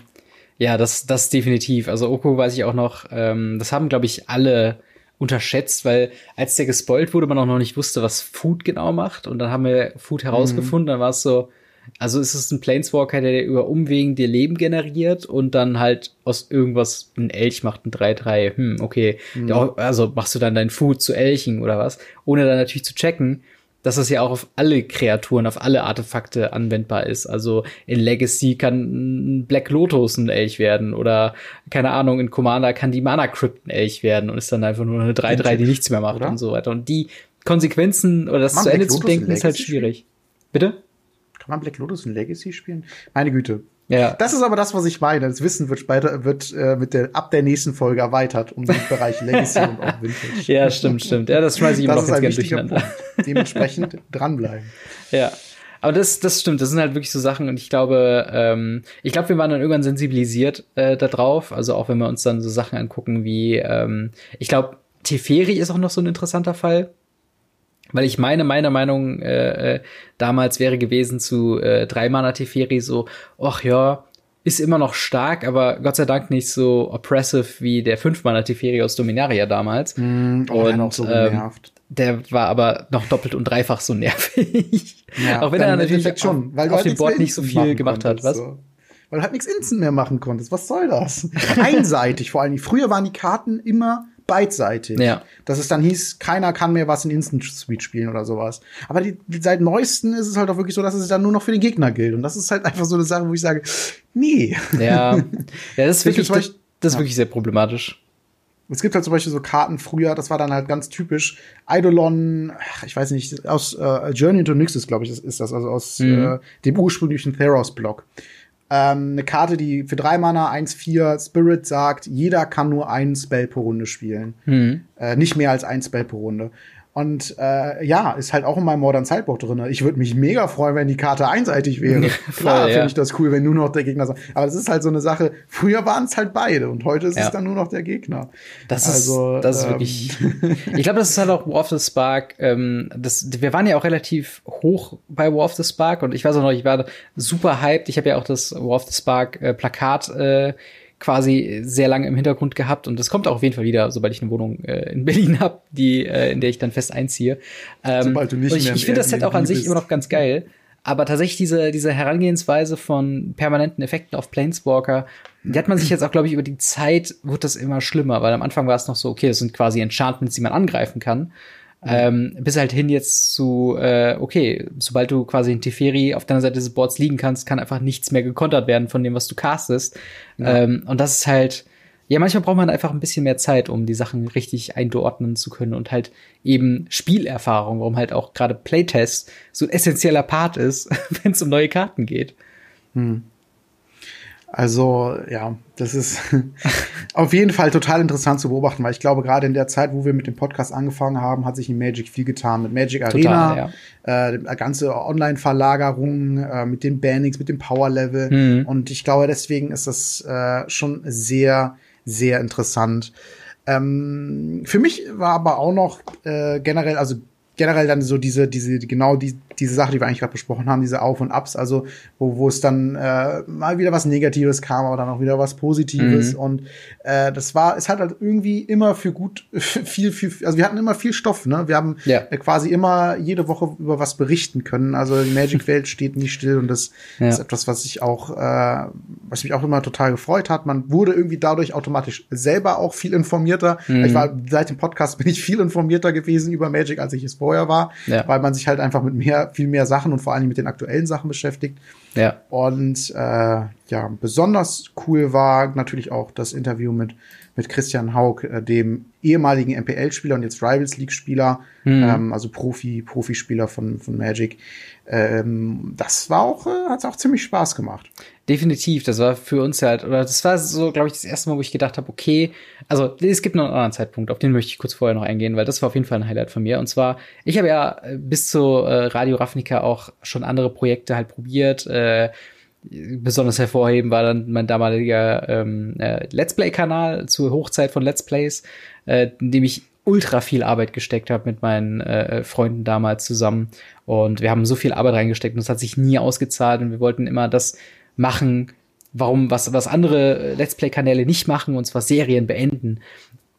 Ja, das, das definitiv. Also Oko weiß ich auch noch, ähm, das haben, glaube ich, alle unterschätzt, weil als der gespoilt wurde, man auch noch nicht wusste, was Food genau macht. Und dann haben wir Food herausgefunden, mhm. dann war es so, also ist es ein Planeswalker, der über Umwegen dir Leben generiert und dann halt aus irgendwas ein Elch macht, ein 3-3. Hm, okay. Mhm. Also machst du dann dein Food zu Elchen oder was? Ohne dann natürlich zu checken, dass das ja auch auf alle Kreaturen, auf alle Artefakte anwendbar ist. Also in Legacy kann Black Lotus ein Elch werden oder keine Ahnung, in Commander kann die Mana Crypt ein Elch werden und ist dann einfach nur eine 3-3, die nichts mehr macht oder? und so weiter. Und die Konsequenzen oder das zu Ende zu denken ist halt schwierig. Bitte? Kann man Black Lotus in Legacy spielen? Meine Güte. Ja. Das ist aber das, was ich meine. Das Wissen wird später, wird äh, mit der, ab der nächsten Folge erweitert um den Bereich [LAUGHS] Legacy und auch Vintage. Ja, stimmt, stimmt. Ja, das schmeiße ich immer noch ganz gerne durcheinander. Punkt. Dementsprechend [LAUGHS] dranbleiben. Ja. Aber das, das stimmt, das sind halt wirklich so Sachen und ich glaube, ähm, ich glaube, wir waren dann irgendwann sensibilisiert äh, darauf. Also auch wenn wir uns dann so Sachen angucken wie, ähm, ich glaube, Teferi ist auch noch so ein interessanter Fall. Weil ich meine, meine Meinung äh, äh, damals wäre gewesen zu äh, drei Mana Teferi so, ach ja, ist immer noch stark, aber Gott sei Dank nicht so oppressive wie der fünf Mana Teferi aus Dominaria damals. Mm, oh, und so ähm, der war aber noch doppelt und dreifach so nervig. Ja, [LAUGHS] auch wenn er natürlich schon, weil auf halt dem Board nicht so viel gemacht hat, was? So. Weil du halt nichts Instant mehr machen konntest. Was soll das? [LAUGHS] Einseitig vor allem. Früher waren die Karten immer beidseitig. Ja. Dass es dann hieß, keiner kann mehr was in Instant Suite spielen oder sowas. Aber die, die, seit neuesten ist es halt auch wirklich so, dass es dann nur noch für den Gegner gilt. Und das ist halt einfach so eine Sache, wo ich sage, nee. Ja, ja [LAUGHS] das ist wirklich, das, das ist wirklich sehr problematisch. Es gibt halt zum Beispiel so Karten früher, das war dann halt ganz typisch. Eidolon, ich weiß nicht, aus äh, Journey into Nixus, glaube ich, ist das, also aus mhm. äh, dem ursprünglichen Theros-Block. Ähm, eine Karte, die für drei Mana 1-4 Spirit sagt, jeder kann nur einen Spell pro Runde spielen. Mhm. Äh, nicht mehr als ein Spell pro Runde. Und äh, ja, ist halt auch in meinem Modern Sideboard drin. Ich würde mich mega freuen, wenn die Karte einseitig wäre. [LAUGHS] Klar, ja. finde ich das cool, wenn nur noch der Gegner sagt. Aber das ist halt so eine Sache. Früher waren es halt beide und heute ist ja. es dann nur noch der Gegner. Das also, ist, das ist ähm, wirklich. [LAUGHS] ich glaube, das ist halt auch War of the Spark. Ähm, das, wir waren ja auch relativ hoch bei War of the Spark und ich weiß auch noch, ich war super hyped. Ich habe ja auch das War of the Spark äh, Plakat äh, quasi sehr lange im Hintergrund gehabt und das kommt auch auf jeden Fall wieder, sobald ich eine Wohnung äh, in Berlin habe, die äh, in der ich dann fest einziehe. Ähm, sobald du nicht ich, ich finde das Set auch an sich bist. immer noch ganz geil. Aber tatsächlich diese, diese Herangehensweise von permanenten Effekten auf Planeswalker, die hat man sich jetzt auch, glaube ich, über die Zeit, wird das immer schlimmer, weil am Anfang war es noch so, okay, das sind quasi Enchantments, die man angreifen kann. Ähm, bis halt hin jetzt zu, äh, okay, sobald du quasi in Teferi auf deiner Seite des Boards liegen kannst, kann einfach nichts mehr gekontert werden von dem, was du castest. Ja. Ähm, und das ist halt, ja, manchmal braucht man einfach ein bisschen mehr Zeit, um die Sachen richtig einordnen zu können und halt eben Spielerfahrung, warum halt auch gerade Playtest so ein essentieller Part ist, [LAUGHS] wenn es um neue Karten geht. Hm. Also ja, das ist [LAUGHS] auf jeden Fall total interessant zu beobachten, weil ich glaube, gerade in der Zeit, wo wir mit dem Podcast angefangen haben, hat sich in Magic viel getan. Mit Magic Arena, total, ja. äh, ganze Online-Verlagerung, äh, mit den Bannings, mit dem Power-Level. Mhm. Und ich glaube, deswegen ist das äh, schon sehr, sehr interessant. Ähm, für mich war aber auch noch äh, generell, also generell dann so diese, diese, genau die, diese Sache, die wir eigentlich gerade besprochen haben, diese Auf und Abs, also wo, wo es dann äh, mal wieder was Negatives kam, aber dann auch wieder was Positives. Mhm. Und äh, das war, es hat halt irgendwie immer für gut [LAUGHS] viel, viel, also wir hatten immer viel Stoff, ne? Wir haben ja. äh, quasi immer jede Woche über was berichten können. Also die Magic-Welt steht nicht still und das ja. ist etwas, was ich auch, äh, was mich auch immer total gefreut hat. Man wurde irgendwie dadurch automatisch selber auch viel informierter. Mhm. Ich war seit dem Podcast [LAUGHS] bin ich viel informierter gewesen über Magic, als ich es vorher war, ja. weil man sich halt einfach mit mehr viel mehr Sachen und vor allem mit den aktuellen Sachen beschäftigt. Ja. Und äh, ja, besonders cool war natürlich auch das Interview mit, mit Christian Haug, äh, dem ehemaligen MPL-Spieler und jetzt Rivals League-Spieler, mhm. ähm, also Profi, Profispieler von, von Magic. Ähm, das war auch, äh, hat auch ziemlich Spaß gemacht. Definitiv, das war für uns halt, oder das war so, glaube ich, das erste Mal, wo ich gedacht habe, okay, also es gibt noch einen anderen Zeitpunkt, auf den möchte ich kurz vorher noch eingehen, weil das war auf jeden Fall ein Highlight von mir. Und zwar, ich habe ja äh, bis zu äh, Radio Ravnica auch schon andere Projekte halt probiert. Äh, besonders hervorheben war dann mein damaliger ähm, äh, Let's Play-Kanal zur Hochzeit von Let's Plays, äh, in dem ich ultra viel Arbeit gesteckt habe mit meinen äh, Freunden damals zusammen. Und wir haben so viel Arbeit reingesteckt und es hat sich nie ausgezahlt und wir wollten immer das machen, warum, was, was andere Let's Play-Kanäle nicht machen, und zwar Serien beenden.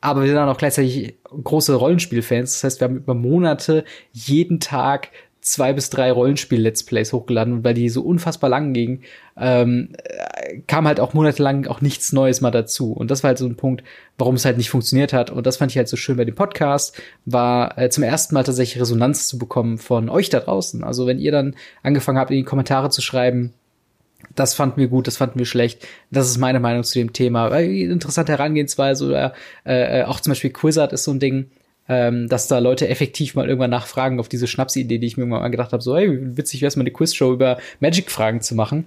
Aber wir sind dann auch gleichzeitig große Rollenspielfans. Das heißt, wir haben über Monate jeden Tag zwei bis drei Rollenspiel-Let's Plays hochgeladen und weil die so unfassbar lang gingen, ähm, kam halt auch monatelang auch nichts Neues mal dazu. Und das war halt so ein Punkt, warum es halt nicht funktioniert hat. Und das fand ich halt so schön bei dem Podcast, war äh, zum ersten Mal tatsächlich Resonanz zu bekommen von euch da draußen. Also wenn ihr dann angefangen habt, in die Kommentare zu schreiben, das fanden wir gut, das fanden wir schlecht. Das ist meine Meinung zu dem Thema. Interessante Herangehensweise oder äh, äh, auch zum Beispiel Quizard ist so ein Ding, ähm, dass da Leute effektiv mal irgendwann nachfragen auf diese Schnapsidee, die ich mir mal gedacht habe, so, hey, witzig wäre es mal eine Quizshow über Magic-Fragen zu machen.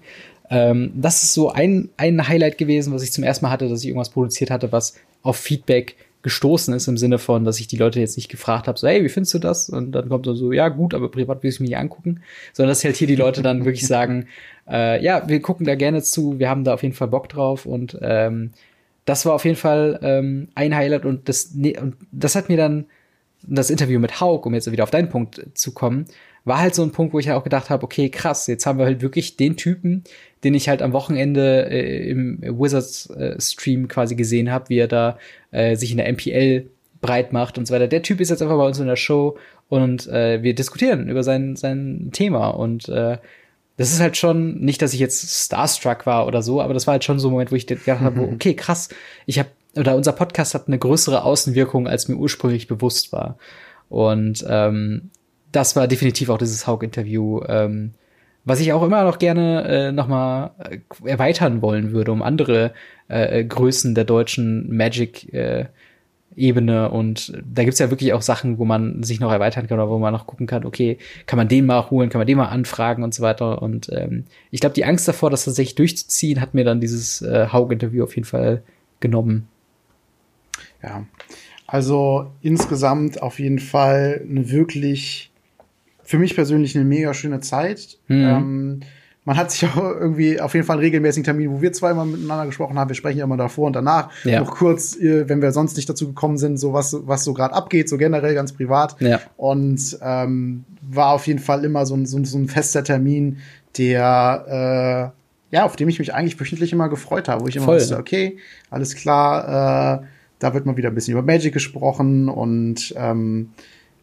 Ähm, das ist so ein, ein Highlight gewesen, was ich zum ersten Mal hatte, dass ich irgendwas produziert hatte, was auf Feedback gestoßen ist, im Sinne von, dass ich die Leute jetzt nicht gefragt habe, so, hey, wie findest du das? Und dann kommt so, ja, gut, aber privat will ich mich nicht angucken. Sondern dass halt hier die Leute dann wirklich [LAUGHS] sagen, äh, ja, wir gucken da gerne zu, wir haben da auf jeden Fall Bock drauf und ähm, das war auf jeden Fall ähm, ein Highlight und das, nee, und das hat mir dann das Interview mit Haug, um jetzt wieder auf deinen Punkt zu kommen, war halt so ein Punkt, wo ich halt auch gedacht habe, okay, krass, jetzt haben wir halt wirklich den Typen, den ich halt am Wochenende äh, im Wizards äh, quasi gesehen habe, wie er da äh, sich in der MPL breit macht und so weiter. Der Typ ist jetzt einfach bei uns in der Show und äh, wir diskutieren über sein, sein Thema und äh, das ist halt schon, nicht, dass ich jetzt starstruck war oder so, aber das war halt schon so ein Moment, wo ich gedacht habe, mhm. okay, krass, ich habe, oder unser Podcast hat eine größere Außenwirkung, als mir ursprünglich bewusst war. Und ähm, das war definitiv auch dieses Haug-Interview, ähm, was ich auch immer noch gerne äh, noch mal äh, erweitern wollen würde, um andere äh, Größen der deutschen Magic äh, Ebene und da gibt's ja wirklich auch Sachen, wo man sich noch erweitern kann oder wo man noch gucken kann, okay, kann man den mal holen, kann man den mal anfragen und so weiter. Und ähm, ich glaube, die Angst davor, das tatsächlich durchzuziehen, hat mir dann dieses äh, Haug-Interview auf jeden Fall genommen. Ja, Also insgesamt auf jeden Fall eine wirklich, für mich persönlich eine mega schöne Zeit. Mhm. Ähm, man hat sich auch irgendwie auf jeden Fall einen regelmäßigen Termin, wo wir zweimal miteinander gesprochen haben. Wir sprechen ja immer davor und danach. Ja. Noch kurz, äh, wenn wir sonst nicht dazu gekommen sind, so was, was so gerade abgeht, so generell ganz privat. Ja. Und ähm, war auf jeden Fall immer so ein, so, so ein fester Termin, der äh, ja, auf dem ich mich eigentlich wöchentlich immer gefreut habe, wo ich immer Voll. wusste, okay, alles klar, äh, da wird mal wieder ein bisschen über Magic gesprochen und ähm,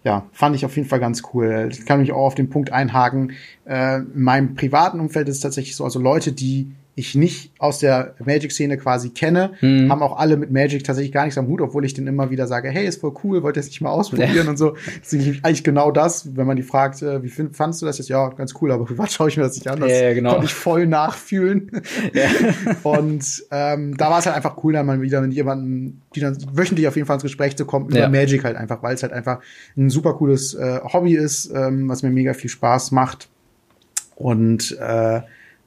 ja, fand ich auf jeden Fall ganz cool. Ich kann mich auch auf den Punkt einhaken. Äh, in meinem privaten Umfeld ist es tatsächlich so, also Leute, die ich nicht aus der Magic-Szene quasi kenne, mhm. haben auch alle mit Magic tatsächlich gar nichts am Hut, obwohl ich den immer wieder sage, hey, ist voll cool, wollt ihr es nicht mal ausprobieren und so. Das ist eigentlich genau das, wenn man die fragt, äh, wie find, fandst du das jetzt? Ja, ganz cool, aber [LAUGHS] privat schaue ich mir das nicht an. Das ja, ja, genau. konnte ich voll nachfühlen. [LAUGHS] Ja. und ähm, da war es halt einfach cool, dann mal wieder mit jemandem, die dann wöchentlich auf jeden Fall ins Gespräch zu kommen, über Magic halt einfach, weil es halt einfach ein super cooles äh, Hobby ist, ähm, was mir mega viel Spaß macht. Und äh,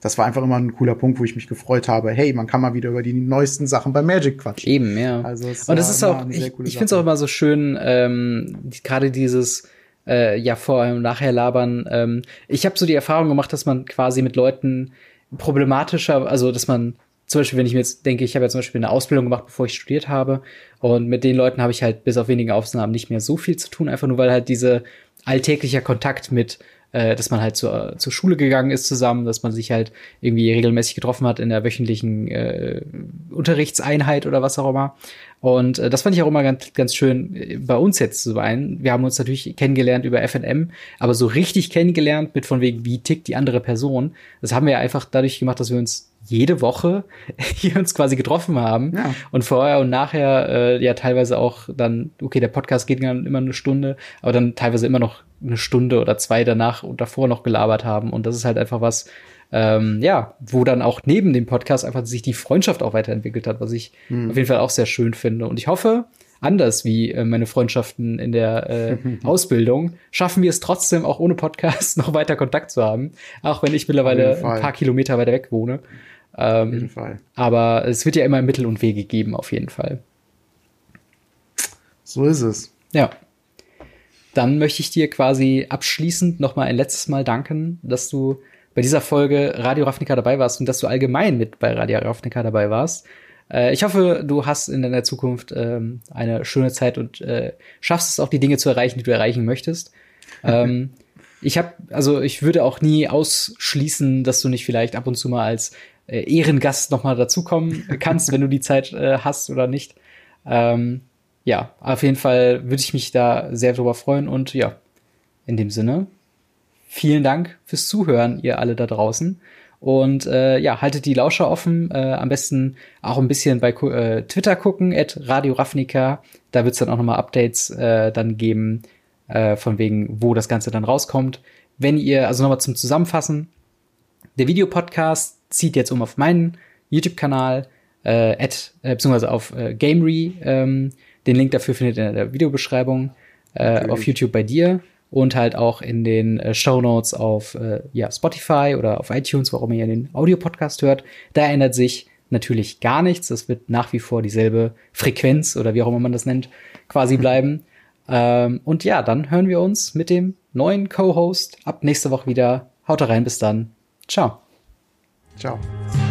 das war einfach immer ein cooler Punkt, wo ich mich gefreut habe. Hey, man kann mal wieder über die neuesten Sachen bei Magic quatschen. Eben, ja. Also und das ist auch, ich, ich finde es auch immer so schön, ähm, die, gerade dieses äh, ja vorher und nachher labern. Ähm, ich habe so die Erfahrung gemacht, dass man quasi mit Leuten problematischer, also dass man zum Beispiel, wenn ich mir jetzt denke, ich habe ja zum Beispiel eine Ausbildung gemacht, bevor ich studiert habe, und mit den Leuten habe ich halt bis auf wenige Ausnahmen nicht mehr so viel zu tun, einfach nur weil halt diese alltäglicher Kontakt mit äh, dass man halt zur, zur Schule gegangen ist zusammen, dass man sich halt irgendwie regelmäßig getroffen hat in der wöchentlichen äh, Unterrichtseinheit oder was auch immer. Und äh, das fand ich auch immer ganz, ganz schön äh, bei uns jetzt zu sein. Wir haben uns natürlich kennengelernt über FNM, aber so richtig kennengelernt mit von wegen, wie tickt die andere Person. Das haben wir einfach dadurch gemacht, dass wir uns jede Woche [LAUGHS] hier uns quasi getroffen haben ja. und vorher und nachher äh, ja teilweise auch dann, okay, der Podcast geht dann immer eine Stunde, aber dann teilweise immer noch eine Stunde oder zwei danach und davor noch gelabert haben. Und das ist halt einfach was, ähm, ja, wo dann auch neben dem Podcast einfach sich die Freundschaft auch weiterentwickelt hat, was ich mhm. auf jeden Fall auch sehr schön finde. Und ich hoffe, anders wie äh, meine Freundschaften in der [LAUGHS] äh, Ausbildung, schaffen wir es trotzdem auch ohne Podcast [LAUGHS] noch weiter Kontakt zu haben, auch wenn ich mittlerweile ein paar Kilometer weiter weg wohne. Ähm, auf jeden Fall. Aber es wird ja immer Mittel und Wege geben, auf jeden Fall. So ist es. Ja dann möchte ich dir quasi abschließend noch mal ein letztes Mal danken, dass du bei dieser Folge Radio Ravnica dabei warst und dass du allgemein mit bei Radio Ravnica dabei warst. Äh, ich hoffe, du hast in deiner Zukunft ähm, eine schöne Zeit und äh, schaffst es auch, die Dinge zu erreichen, die du erreichen möchtest. [LAUGHS] ähm, ich habe, also ich würde auch nie ausschließen, dass du nicht vielleicht ab und zu mal als äh, Ehrengast noch mal dazukommen kannst, wenn du die Zeit äh, hast oder nicht. Ähm, ja, auf jeden Fall würde ich mich da sehr drüber freuen und ja, in dem Sinne, vielen Dank fürs Zuhören, ihr alle da draußen. Und äh, ja, haltet die Lauscher offen. Äh, am besten auch ein bisschen bei äh, Twitter gucken, at Radio Ravnica. Da wird es dann auch nochmal Updates äh, dann geben, äh, von wegen, wo das Ganze dann rauskommt. Wenn ihr, also nochmal zum Zusammenfassen, der Videopodcast zieht jetzt um auf meinen YouTube-Kanal, äh, at, äh, beziehungsweise auf äh, Gamery. Ähm, den Link dafür findet ihr in der Videobeschreibung äh, auf YouTube bei dir und halt auch in den äh, Show Notes auf äh, ja, Spotify oder auf iTunes, warum ihr den Audiopodcast hört. Da ändert sich natürlich gar nichts. Das wird nach wie vor dieselbe Frequenz oder wie auch immer man das nennt, quasi [LAUGHS] bleiben. Ähm, und ja, dann hören wir uns mit dem neuen Co-Host ab nächste Woche wieder. Haut rein, bis dann. Ciao. Ciao.